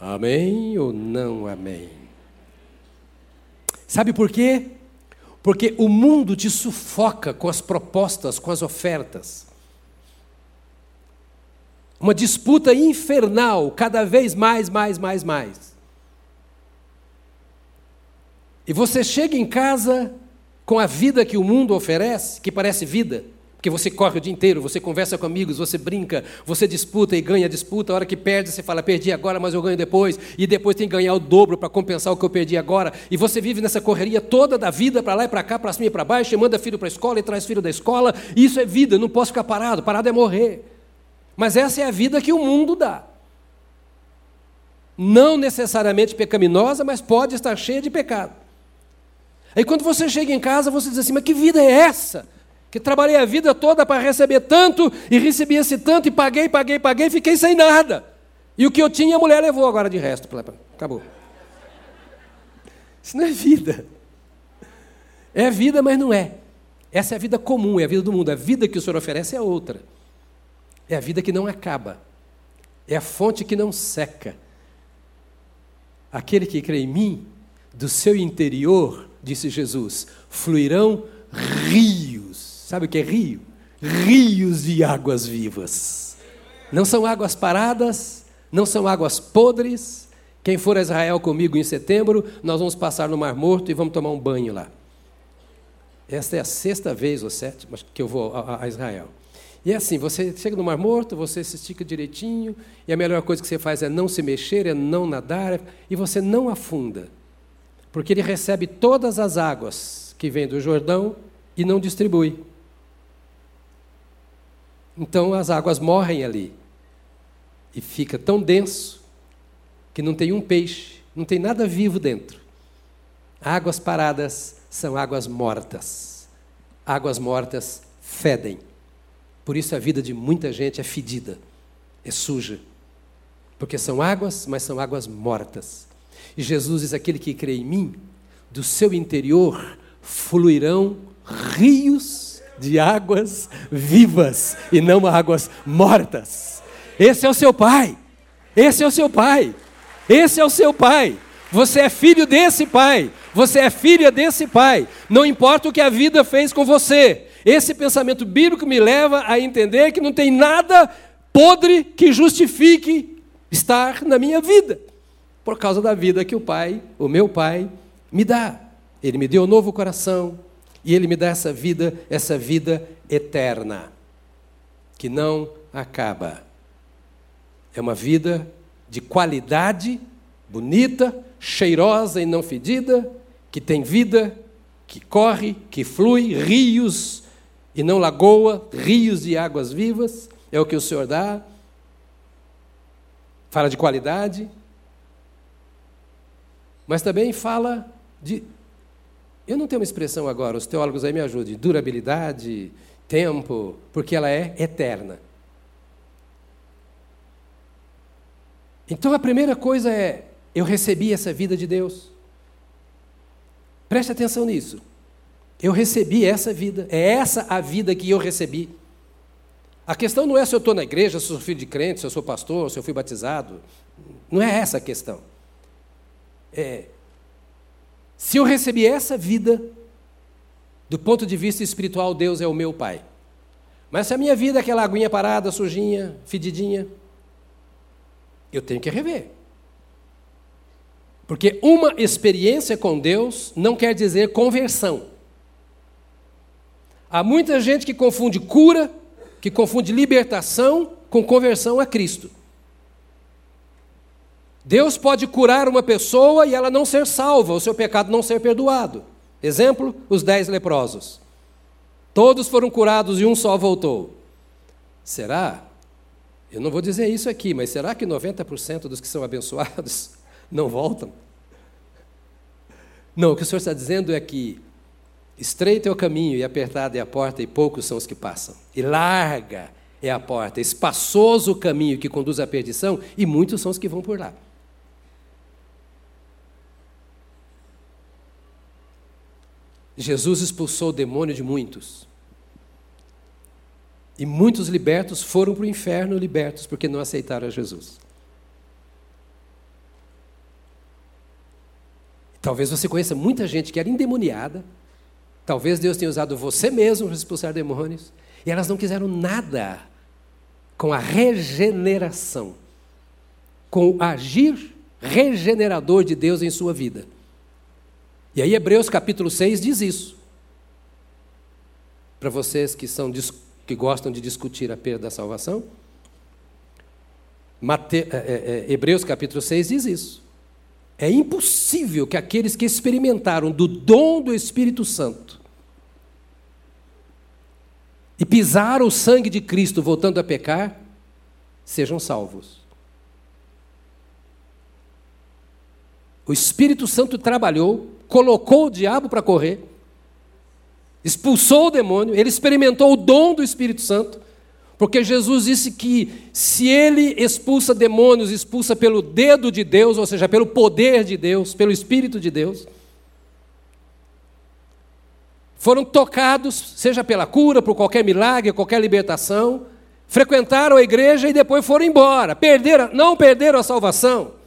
Amém ou não amém? Sabe por quê? Porque o mundo te sufoca com as propostas, com as ofertas. Uma disputa infernal, cada vez mais, mais, mais, mais. E você chega em casa com a vida que o mundo oferece, que parece vida, porque você corre o dia inteiro, você conversa com amigos, você brinca, você disputa e ganha disputa. A hora que perde, você fala, perdi agora, mas eu ganho depois. E depois tem que ganhar o dobro para compensar o que eu perdi agora. E você vive nessa correria toda da vida, para lá e para cá, para cima e para baixo, e manda filho para a escola e traz filho da escola. Isso é vida, não posso ficar parado. Parado é morrer. Mas essa é a vida que o mundo dá. Não necessariamente pecaminosa, mas pode estar cheia de pecado. Aí quando você chega em casa, você diz assim: mas que vida é essa? Que trabalhei a vida toda para receber tanto, e recebi esse tanto, e paguei, paguei, paguei, fiquei sem nada. E o que eu tinha, a mulher levou agora de resto. Acabou. Isso não é vida. É vida, mas não é. Essa é a vida comum, é a vida do mundo. A vida que o Senhor oferece é outra. É a vida que não acaba. É a fonte que não seca. Aquele que crê em mim, do seu interior, disse Jesus, fluirão rios. Sabe o que é rio? Rios de águas vivas. Não são águas paradas, não são águas podres. Quem for a Israel comigo em setembro, nós vamos passar no Mar Morto e vamos tomar um banho lá. Esta é a sexta vez ou sétima que eu vou a, a Israel. E é assim, você chega no Mar Morto, você se estica direitinho, e a melhor coisa que você faz é não se mexer, é não nadar, e você não afunda. Porque ele recebe todas as águas que vêm do Jordão e não distribui. Então as águas morrem ali. E fica tão denso que não tem um peixe, não tem nada vivo dentro. Águas paradas são águas mortas. Águas mortas fedem. Por isso a vida de muita gente é fedida, é suja. Porque são águas, mas são águas mortas. E Jesus diz: aquele que crê em mim, do seu interior fluirão rios de águas vivas e não águas mortas. Esse é o seu pai. Esse é o seu pai. Esse é o seu pai. Você é filho desse pai. Você é filha desse pai. Não importa o que a vida fez com você. Esse pensamento bíblico me leva a entender que não tem nada podre que justifique estar na minha vida, por causa da vida que o pai, o meu pai, me dá. Ele me deu um novo coração e ele me dá essa vida, essa vida eterna, que não acaba. É uma vida de qualidade, bonita, cheirosa e não fedida, que tem vida, que corre, que flui, rios e não lagoa, rios de águas vivas, é o que o Senhor dá. Fala de qualidade, mas também fala de. Eu não tenho uma expressão agora, os teólogos aí me ajudem, durabilidade, tempo, porque ela é eterna. Então a primeira coisa é: eu recebi essa vida de Deus. Preste atenção nisso. Eu recebi essa vida, é essa a vida que eu recebi. A questão não é se eu estou na igreja, se eu sou filho de crente, se eu sou pastor, se eu fui batizado. Não é essa a questão. É, se eu recebi essa vida, do ponto de vista espiritual, Deus é o meu Pai. Mas se a minha vida é aquela aguinha parada, sujinha, fedidinha, eu tenho que rever. Porque uma experiência com Deus não quer dizer conversão. Há muita gente que confunde cura, que confunde libertação com conversão a Cristo. Deus pode curar uma pessoa e ela não ser salva, o seu pecado não ser perdoado. Exemplo, os dez leprosos. Todos foram curados e um só voltou. Será? Eu não vou dizer isso aqui, mas será que 90% dos que são abençoados não voltam? Não, o que o Senhor está dizendo é que estreito é o caminho e apertada é a porta, e poucos são os que passam. E larga é a porta, espaçoso o caminho que conduz à perdição, e muitos são os que vão por lá. Jesus expulsou o demônio de muitos. E muitos libertos foram para o inferno libertos porque não aceitaram a Jesus. Talvez você conheça muita gente que era endemoniada. Talvez Deus tenha usado você mesmo para expulsar demônios. E elas não quiseram nada com a regeneração, com o agir regenerador de Deus em sua vida. E aí, Hebreus capítulo 6 diz isso. Para vocês que, são, que gostam de discutir a perda da salvação, Mate, é, é, é Hebreus capítulo 6 diz isso. É impossível que aqueles que experimentaram do dom do Espírito Santo e pisaram o sangue de Cristo voltando a pecar, sejam salvos. O Espírito Santo trabalhou, colocou o diabo para correr, expulsou o demônio, ele experimentou o dom do Espírito Santo, porque Jesus disse que se ele expulsa demônios, expulsa pelo dedo de Deus, ou seja, pelo poder de Deus, pelo Espírito de Deus. foram tocados, seja pela cura, por qualquer milagre, qualquer libertação, frequentaram a igreja e depois foram embora. Perderam, não perderam a salvação.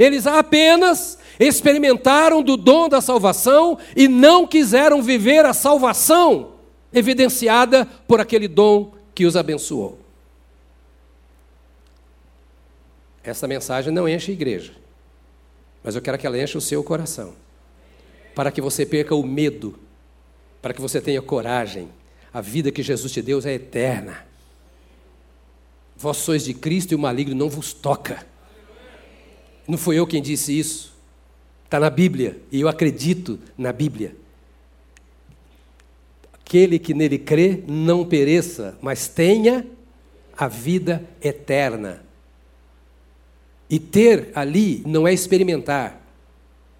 Eles apenas experimentaram do dom da salvação e não quiseram viver a salvação evidenciada por aquele dom que os abençoou. Essa mensagem não enche a igreja, mas eu quero que ela enche o seu coração, para que você perca o medo, para que você tenha coragem. A vida que Jesus te deu é eterna. Vós sois de Cristo e o maligno não vos toca. Não foi eu quem disse isso. Está na Bíblia e eu acredito na Bíblia. Aquele que nele crê não pereça, mas tenha a vida eterna. E ter ali não é experimentar,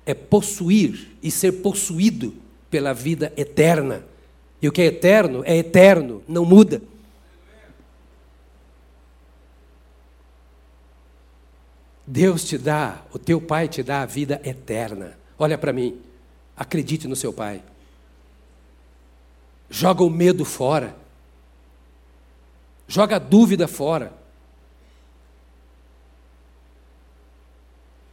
é possuir e ser possuído pela vida eterna. E o que é eterno é eterno, não muda. Deus te dá, o teu Pai te dá a vida eterna. Olha para mim, acredite no seu Pai. Joga o medo fora. Joga a dúvida fora.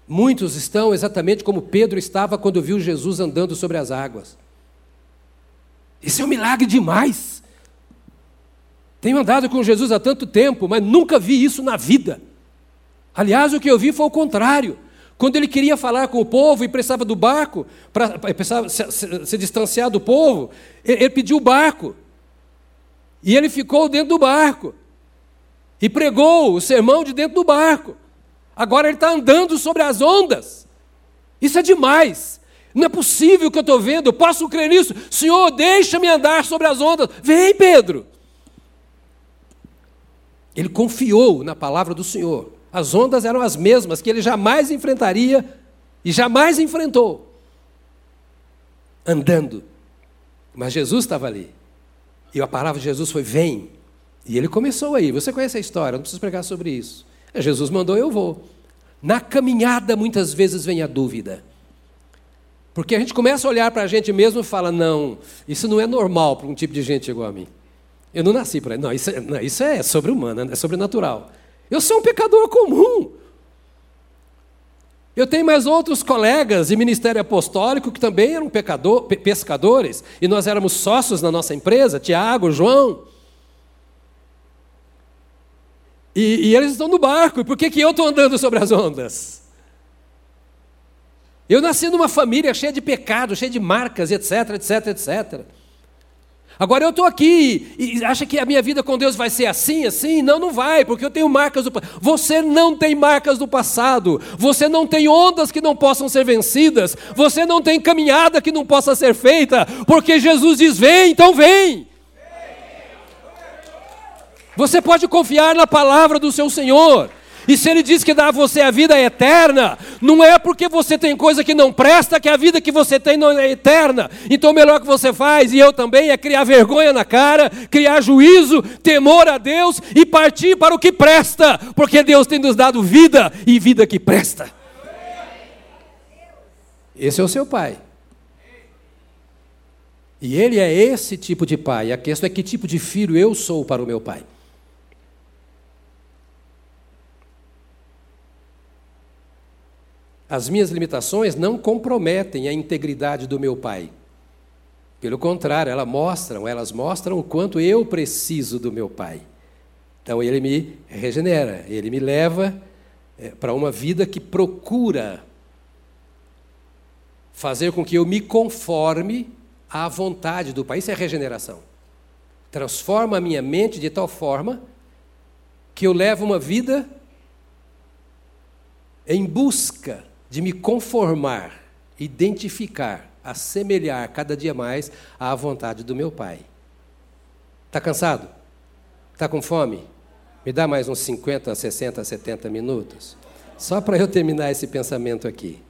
Muitos estão exatamente como Pedro estava quando viu Jesus andando sobre as águas. Isso é um milagre demais. Tenho andado com Jesus há tanto tempo, mas nunca vi isso na vida. Aliás, o que eu vi foi o contrário. Quando ele queria falar com o povo e precisava do barco, para se, se, se, distanciar do povo, ele, ele pediu o barco. E ele ficou dentro do barco. E pregou o sermão de dentro do barco. Agora ele está andando sobre as ondas. Isso é demais. Não é possível que eu estou vendo. Eu posso crer nisso. Senhor, deixa-me andar sobre as ondas. Vem, Pedro. Ele confiou na palavra do Senhor. As ondas eram as mesmas que ele jamais enfrentaria e jamais enfrentou. Andando. Mas Jesus estava ali. E a palavra de Jesus foi: vem. E ele começou aí. Você conhece a história, não preciso pregar sobre isso. Jesus mandou, eu vou. Na caminhada, muitas vezes vem a dúvida. Porque a gente começa a olhar para a gente mesmo e fala: não, isso não é normal para um tipo de gente igual a mim. Eu não nasci para. Isso é, não, isso é sobre-humano, é sobrenatural. Eu sou um pecador comum. Eu tenho mais outros colegas de ministério apostólico que também eram pecador, pescadores, e nós éramos sócios na nossa empresa, Tiago, João. E, e, eles estão no barco, e por que, que eu estou andando sobre as ondas? Eu nasci numa família cheia de pecados, cheia de marcas, etc, etc, etc. Agora eu estou aqui e acha que a minha vida com Deus vai ser assim, assim? Não, não vai, porque eu tenho marcas do passado. Você não tem marcas do passado. Você não tem ondas que não possam ser vencidas. Você não tem caminhada que não possa ser feita, porque Jesus diz: vem, então vem. Você pode confiar na palavra do seu Senhor. E se ele diz que dá a você a vida eterna, não é porque você tem coisa que não presta que a vida que você tem não é eterna. Então o melhor que você faz, e eu também, é criar vergonha na cara, criar juízo, temor a Deus e partir para o que presta, porque Deus tem nos dado vida e vida que presta. Esse é o seu pai. E ele é esse tipo de pai. A questão é que tipo de filho eu sou para o meu pai. As minhas limitações não comprometem a integridade do meu pai. Pelo contrário, elas mostram, elas mostram o quanto eu preciso do meu pai. Então ele me regenera, ele me leva é, para uma vida que procura fazer com que eu me conforme à vontade do pai. Isso é regeneração. Transforma a minha mente de tal forma que eu levo uma vida em busca de me conformar, identificar, assemelhar cada dia mais à vontade do meu Pai. Está cansado? Está com fome? Me dá mais uns 50, 60, 70 minutos? Só para eu terminar esse pensamento aqui.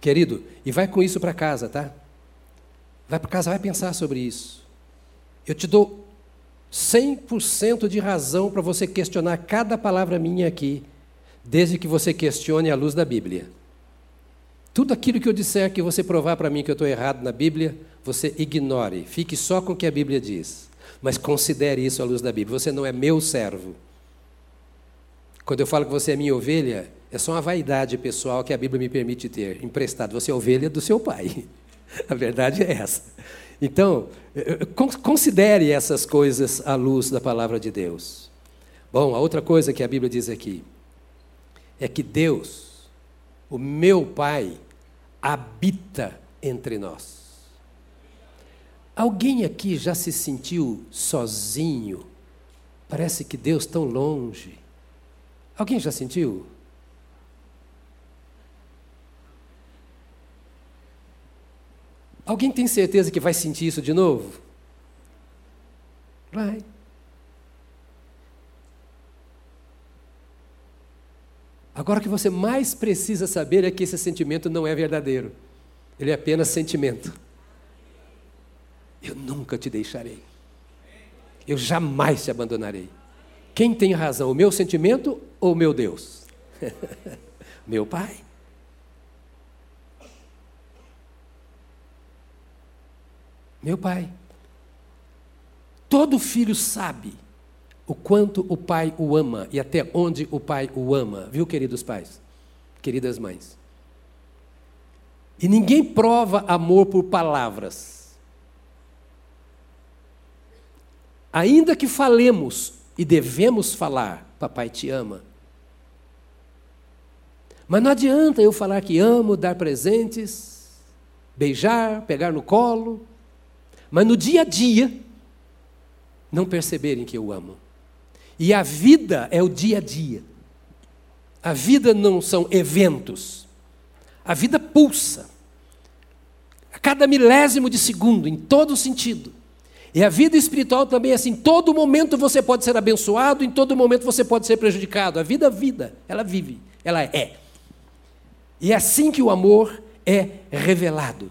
Querido, e vai com isso para casa, tá? Vai para casa, vai pensar sobre isso. Eu te dou 100% de razão para você questionar cada palavra minha aqui, desde que você questione à luz da Bíblia. Tudo aquilo que eu disser que você provar para mim que eu estou errado na Bíblia, você ignore. Fique só com o que a Bíblia diz. Mas considere isso à luz da Bíblia. Você não é meu servo. Quando eu falo que você é minha ovelha, é só uma vaidade pessoal que a Bíblia me permite ter, emprestado. Você é ovelha do seu pai. A verdade é essa. Então, eh, eh, considere essas coisas à luz da palavra de Deus. Bom, a outra coisa que a Bíblia diz aqui é que Deus, o meu Pai, habita entre nós. Alguém aqui já se sentiu sozinho? Parece que Deus tão longe. Alguém já sentiu? Alguém tem certeza que vai sentir isso de novo? Vai. Agora o que você mais precisa saber é que esse sentimento não é verdadeiro. Ele é apenas sentimento. Eu nunca te deixarei. Eu jamais te abandonarei. Quem tem razão, o meu sentimento ou meu Deus? meu Pai. Meu Pai. Todo filho sabe o quanto o pai o ama e até onde o pai o ama, viu, queridos pais, queridas mães? E ninguém prova amor por palavras. Ainda que falemos e devemos falar, papai te ama. Mas não adianta eu falar que amo, dar presentes, beijar, pegar no colo, mas no dia a dia não perceberem que eu amo. E a vida é o dia a dia. A vida não são eventos. A vida pulsa. A cada milésimo de segundo, em todo sentido. E a vida espiritual também é assim. Em todo momento você pode ser abençoado, em todo momento você pode ser prejudicado. A vida vida, ela vive, ela é. E é assim que o amor é revelado.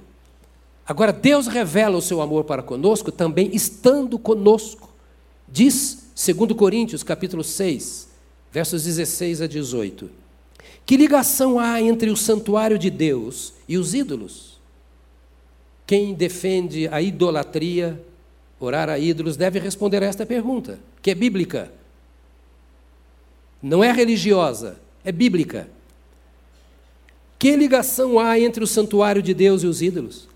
Agora, Deus revela o seu amor para conosco também estando conosco. Diz 2 Coríntios, capítulo 6, versos 16 a 18. Que ligação há entre o santuário de Deus e os ídolos? Quem defende a idolatria, orar a ídolos, deve responder a esta pergunta, que é bíblica. Não é religiosa, é bíblica. Que ligação há entre o santuário de Deus e os ídolos?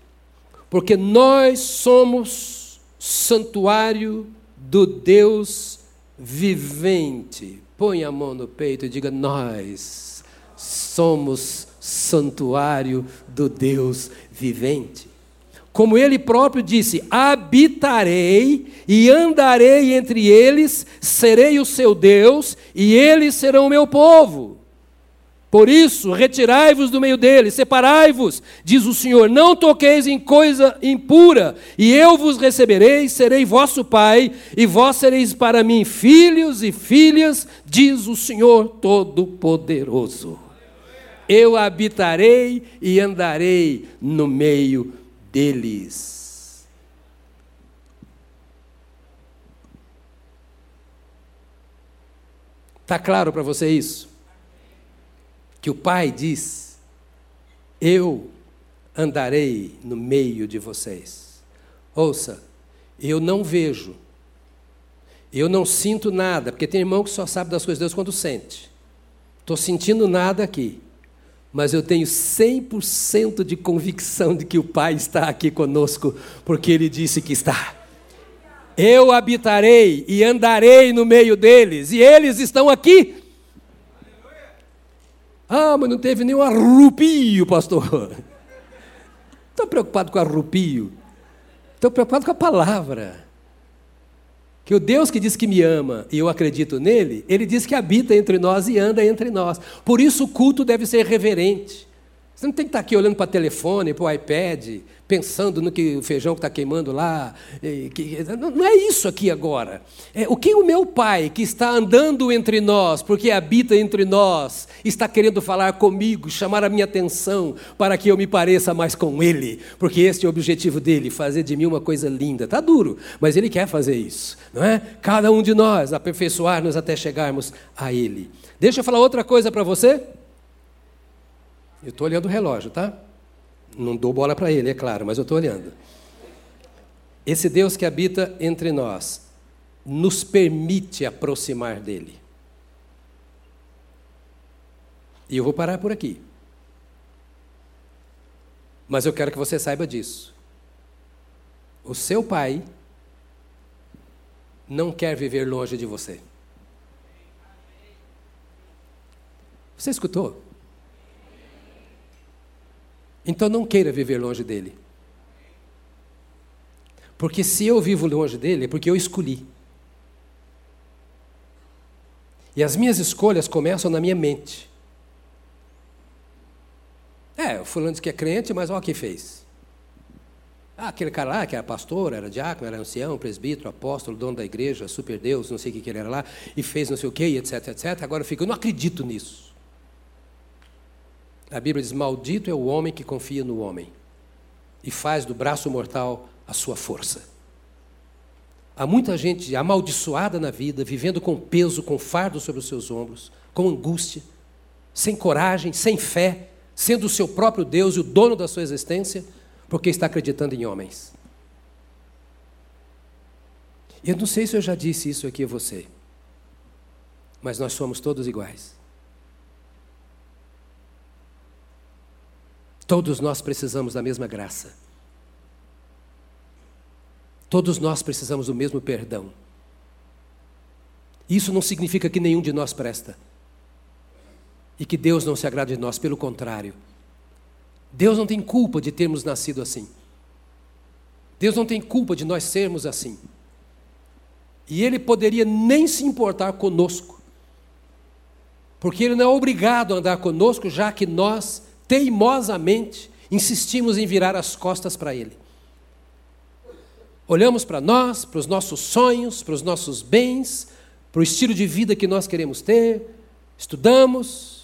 Porque nós somos santuário do Deus vivente. Põe a mão no peito e diga: Nós somos santuário do Deus vivente. Como ele próprio disse: habitarei e andarei entre eles, serei o seu Deus e eles serão o meu povo. Por isso, retirai-vos do meio deles, separai-vos, diz o Senhor, não toqueis em coisa impura, e eu vos receberei, serei vosso pai, e vós sereis para mim filhos e filhas, diz o Senhor Todo-Poderoso. Eu habitarei e andarei no meio deles. Está claro para você isso? Que o Pai diz: Eu andarei no meio de vocês. Ouça, eu não vejo, eu não sinto nada, porque tem irmão que só sabe das coisas de Deus quando sente. Estou sentindo nada aqui, mas eu tenho 100% de convicção de que o Pai está aqui conosco, porque Ele disse que está. Eu habitarei e andarei no meio deles, e eles estão aqui ah, mas não teve nenhum arrupio, pastor. Estou preocupado com arrupio. Estou preocupado com a palavra. Que o Deus que diz que me ama e eu acredito nele, ele diz que habita entre nós e anda entre nós. Por isso o culto deve ser reverente. Você não tem que estar aqui olhando para o telefone, para o iPad, pensando no que o feijão que está queimando lá. Não é isso aqui agora. É, o que o meu pai, que está andando entre nós, porque habita entre nós, está querendo falar comigo, chamar a minha atenção para que eu me pareça mais com ele, porque este é o objetivo dele, fazer de mim uma coisa linda. Está duro, mas ele quer fazer isso, não é? Cada um de nós aperfeiçoar-nos até chegarmos a ele. Deixa eu falar outra coisa para você. Eu estou olhando o relógio, tá? Não dou bola para ele, é claro, mas eu estou olhando. Esse Deus que habita entre nós nos permite aproximar dele. E eu vou parar por aqui. Mas eu quero que você saiba disso. O seu pai não quer viver longe de você. Você escutou? Então não queira viver longe dele. Porque se eu vivo longe dele, é porque eu escolhi. E as minhas escolhas começam na minha mente. É, o fulano diz que é crente, mas olha o que fez. Ah, aquele cara lá que era pastor, era diácono, era ancião, presbítero, apóstolo, dono da igreja, super Deus, não sei o que, ele era lá, e fez não sei o que, etc, etc. Agora eu fico, eu não acredito nisso. A Bíblia diz: Maldito é o homem que confia no homem e faz do braço mortal a sua força. Há muita gente amaldiçoada na vida, vivendo com peso, com fardo sobre os seus ombros, com angústia, sem coragem, sem fé, sendo o seu próprio Deus e o dono da sua existência, porque está acreditando em homens. Eu não sei se eu já disse isso aqui a você, mas nós somos todos iguais. Todos nós precisamos da mesma graça. Todos nós precisamos do mesmo perdão. Isso não significa que nenhum de nós presta e que Deus não se agrada de nós, pelo contrário. Deus não tem culpa de termos nascido assim. Deus não tem culpa de nós sermos assim. E Ele poderia nem se importar conosco, porque Ele não é obrigado a andar conosco, já que nós, teimosamente, insistimos em virar as costas para Ele. Olhamos para nós, para os nossos sonhos, para os nossos bens, para o estilo de vida que nós queremos ter, estudamos,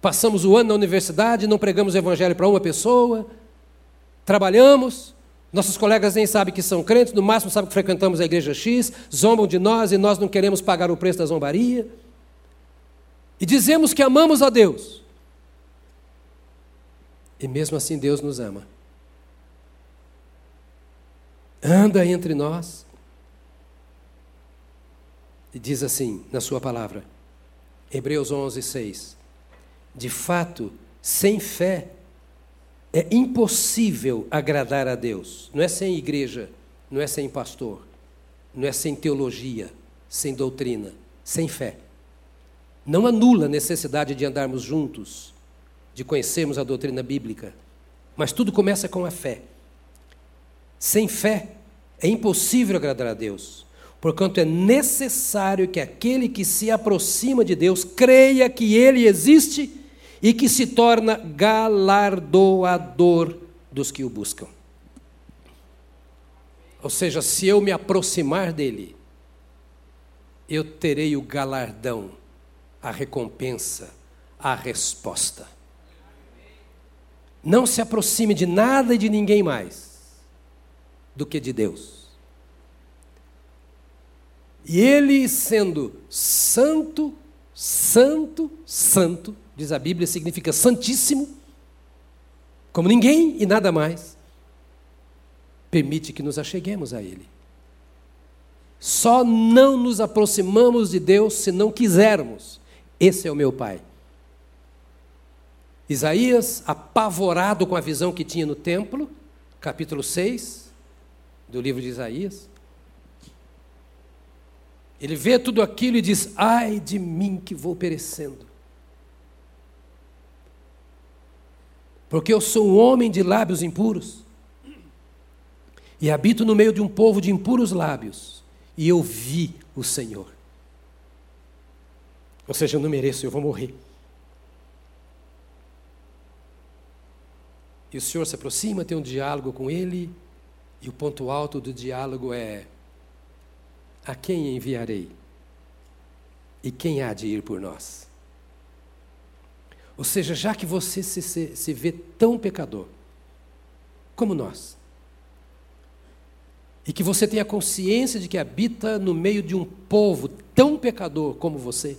Passamos o ano na universidade, não pregamos o evangelho para uma pessoa, trabalhamos, nossos colegas nem sabem que são crentes, no máximo sabem que frequentamos a igreja X, zombam de nós e nós não queremos pagar o preço da zombaria. E dizemos que amamos a Deus. E mesmo assim Deus nos ama. Anda entre nós. E diz assim na sua palavra, Hebreus 11, 6. De fato, sem fé, é impossível agradar a Deus. Não é sem igreja, não é sem pastor, não é sem teologia, sem doutrina, sem fé. Não anula a necessidade de andarmos juntos, de conhecermos a doutrina bíblica, mas tudo começa com a fé. Sem fé, é impossível agradar a Deus. Porquanto é necessário que aquele que se aproxima de Deus creia que Ele existe e que se torna galardoador dos que o buscam. Ou seja, se eu me aproximar dele, eu terei o galardão, a recompensa, a resposta. Não se aproxime de nada e de ninguém mais do que de Deus. E ele sendo santo, santo, santo, diz a Bíblia, significa santíssimo, como ninguém e nada mais, permite que nos acheguemos a Ele. Só não nos aproximamos de Deus se não quisermos. Esse é o meu Pai. Isaías, apavorado com a visão que tinha no templo, capítulo 6 do livro de Isaías, ele vê tudo aquilo e diz: Ai de mim que vou perecendo. porque eu sou um homem de lábios impuros e habito no meio de um povo de impuros lábios, e eu vi o Senhor. Ou seja, eu não mereço, eu vou morrer. E o Senhor se aproxima, tem um diálogo com ele, e o ponto alto do diálogo é: A quem enviarei? E quem há de ir por nós? Ou seja, já que você se, se, se vê tão pecador como nós, e que você tem a consciência de que habita no meio de um povo tão pecador como você,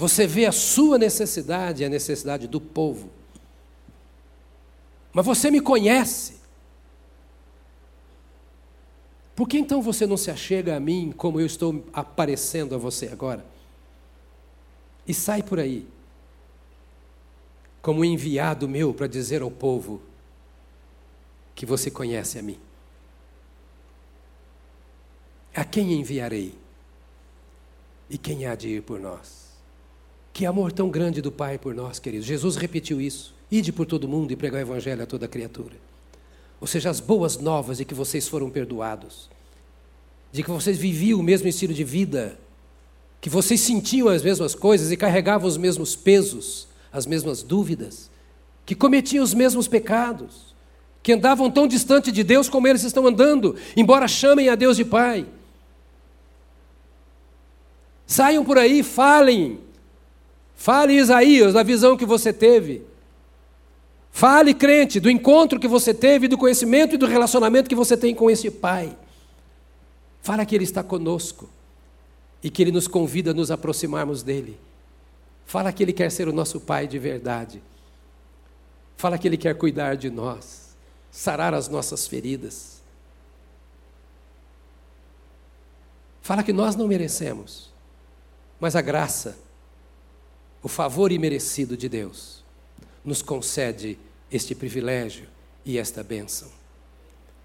Você vê a sua necessidade e a necessidade do povo. Mas você me conhece. Por que então você não se achega a mim como eu estou aparecendo a você agora? E sai por aí, como enviado meu para dizer ao povo que você conhece a mim. A quem enviarei? E quem há de ir por nós? Que amor tão grande do Pai por nós, queridos. Jesus repetiu isso. Ide por todo mundo e pregar o evangelho a toda criatura. Ou seja, as boas novas de que vocês foram perdoados, de que vocês viviam o mesmo estilo de vida, que vocês sentiam as mesmas coisas e carregavam os mesmos pesos, as mesmas dúvidas, que cometiam os mesmos pecados, que andavam tão distante de Deus como eles estão andando, embora chamem a Deus de Pai. Saiam por aí, falem. Fale, Isaías, da visão que você teve. Fale, crente, do encontro que você teve, do conhecimento e do relacionamento que você tem com esse Pai. Fala que Ele está conosco e que Ele nos convida a nos aproximarmos dEle. Fala que Ele quer ser o nosso Pai de verdade. Fala que Ele quer cuidar de nós, sarar as nossas feridas. Fala que nós não merecemos mas a graça, o favor imerecido de Deus, nos concede este privilégio e esta bênção.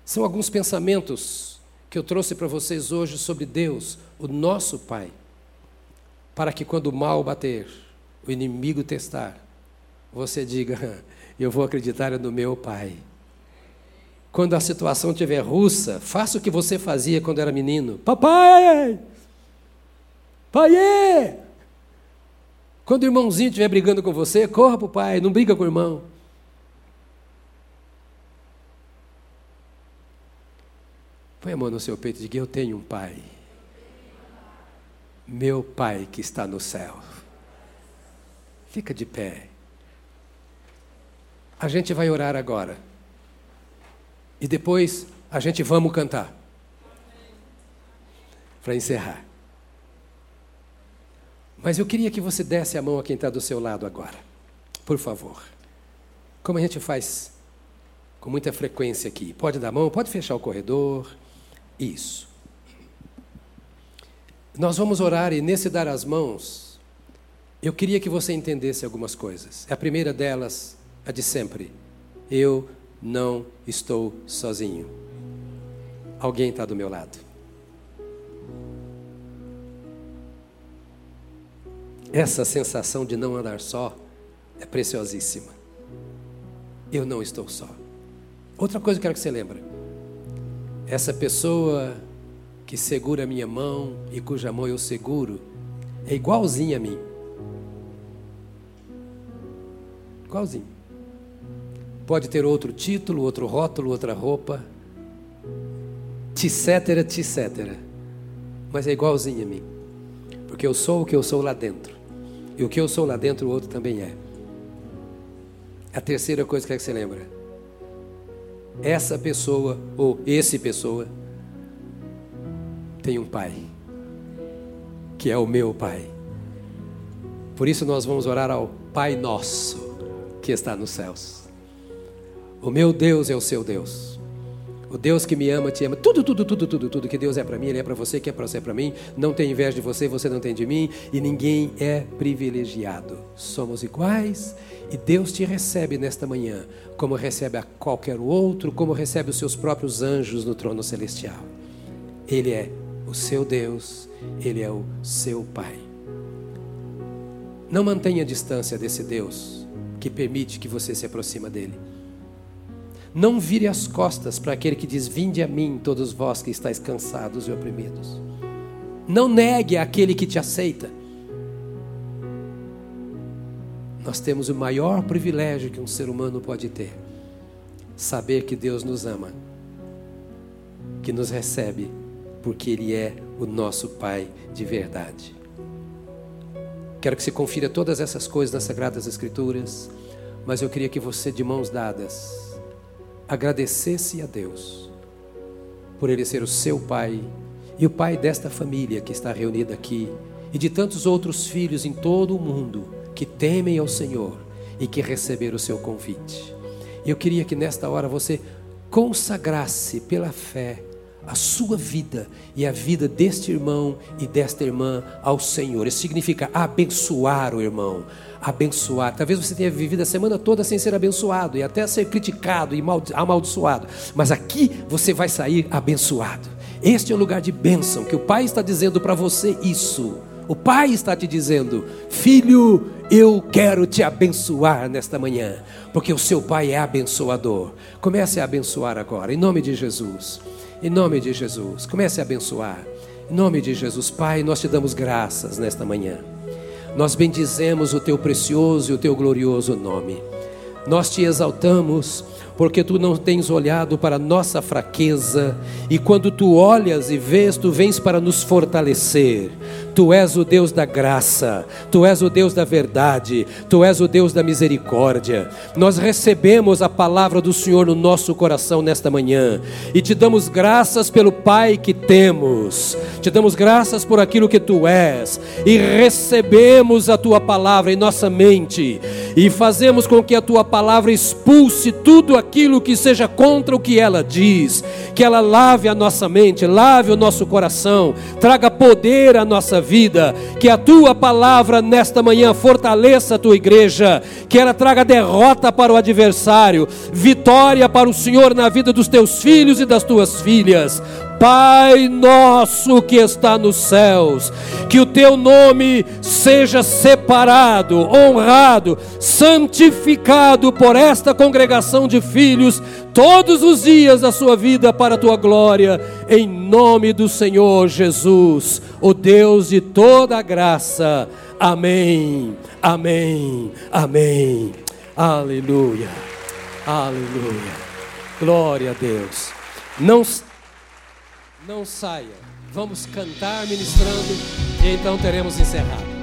São alguns pensamentos que eu trouxe para vocês hoje sobre Deus, o nosso Pai, para que quando o mal bater, o inimigo testar, você diga: Eu vou acreditar no meu Pai. Quando a situação estiver russa, faça o que você fazia quando era menino: Papai! Pai! Quando o irmãozinho estiver brigando com você, corra para o pai, não briga com o irmão. Põe a mão no seu peito e diga: Eu tenho um pai. Meu pai que está no céu. Fica de pé. A gente vai orar agora. E depois a gente vamos cantar. Para encerrar. Mas eu queria que você desse a mão a quem está do seu lado agora, por favor. Como a gente faz com muita frequência aqui. Pode dar a mão, pode fechar o corredor. Isso. Nós vamos orar e nesse dar as mãos, eu queria que você entendesse algumas coisas. A primeira delas, a de sempre. Eu não estou sozinho. Alguém está do meu lado. Essa sensação de não andar só é preciosíssima. Eu não estou só. Outra coisa que eu quero que você lembre. Essa pessoa que segura a minha mão e cuja mão eu seguro é igualzinha a mim. Igualzinho. Pode ter outro título, outro rótulo, outra roupa, etc, etc. Mas é igualzinho a mim. Porque eu sou o que eu sou lá dentro. E o que eu sou lá dentro, o outro também é. A terceira coisa que é que você lembra? Essa pessoa, ou esse pessoa, tem um pai, que é o meu pai. Por isso nós vamos orar ao Pai Nosso, que está nos céus. O meu Deus é o seu Deus. O Deus que me ama, te ama. Tudo, tudo, tudo, tudo, tudo que Deus é para mim, Ele é para você, que é para você, é para mim. Não tem inveja de você, você não tem de mim. E ninguém é privilegiado. Somos iguais e Deus te recebe nesta manhã, como recebe a qualquer outro, como recebe os seus próprios anjos no trono celestial. Ele é o seu Deus, Ele é o seu Pai. Não mantenha distância desse Deus que permite que você se aproxima dele. Não vire as costas para aquele que diz: Vinde a mim, todos vós que estáis cansados e oprimidos. Não negue aquele que te aceita. Nós temos o maior privilégio que um ser humano pode ter: saber que Deus nos ama, que nos recebe, porque Ele é o nosso Pai de verdade. Quero que você confira todas essas coisas nas Sagradas Escrituras, mas eu queria que você, de mãos dadas, agradecesse a Deus por Ele ser o seu Pai e o Pai desta família que está reunida aqui e de tantos outros filhos em todo o mundo que temem ao Senhor e que receberam o seu convite. Eu queria que nesta hora você consagrasse pela fé a sua vida e a vida deste irmão e desta irmã ao Senhor. Isso significa abençoar o irmão, abençoar. Talvez você tenha vivido a semana toda sem ser abençoado e até ser criticado e amaldiçoado, mas aqui você vai sair abençoado. Este é o lugar de bênção que o Pai está dizendo para você isso. O Pai está te dizendo, filho, eu quero te abençoar nesta manhã, porque o seu Pai é abençoador. Comece a abençoar agora, em nome de Jesus. Em nome de Jesus, comece a abençoar. Em nome de Jesus, Pai, nós te damos graças nesta manhã. Nós bendizemos o teu precioso e o teu glorioso nome. Nós te exaltamos porque tu não tens olhado para a nossa fraqueza, e quando tu olhas e vês, tu vens para nos fortalecer. Tu és o Deus da graça, tu és o Deus da verdade, tu és o Deus da misericórdia. Nós recebemos a palavra do Senhor no nosso coração nesta manhã e te damos graças pelo Pai que temos, te damos graças por aquilo que tu és e recebemos a tua palavra em nossa mente e fazemos com que a tua palavra expulse tudo aquilo que seja contra o que ela diz, que ela lave a nossa mente, lave o nosso coração, traga poder à nossa vida, que a tua palavra nesta manhã fortaleça a tua igreja, que ela traga derrota para o adversário, vitória para o Senhor na vida dos teus filhos e das tuas filhas. Pai nosso que está nos céus, que o teu nome seja separado, honrado, santificado por esta congregação de filhos todos os dias da sua vida para a tua glória, em nome do Senhor Jesus, o Deus de toda a graça. Amém. Amém. Amém. Aleluia. Aleluia. Glória a Deus. Não não saia. Vamos cantar ministrando e então teremos encerrado.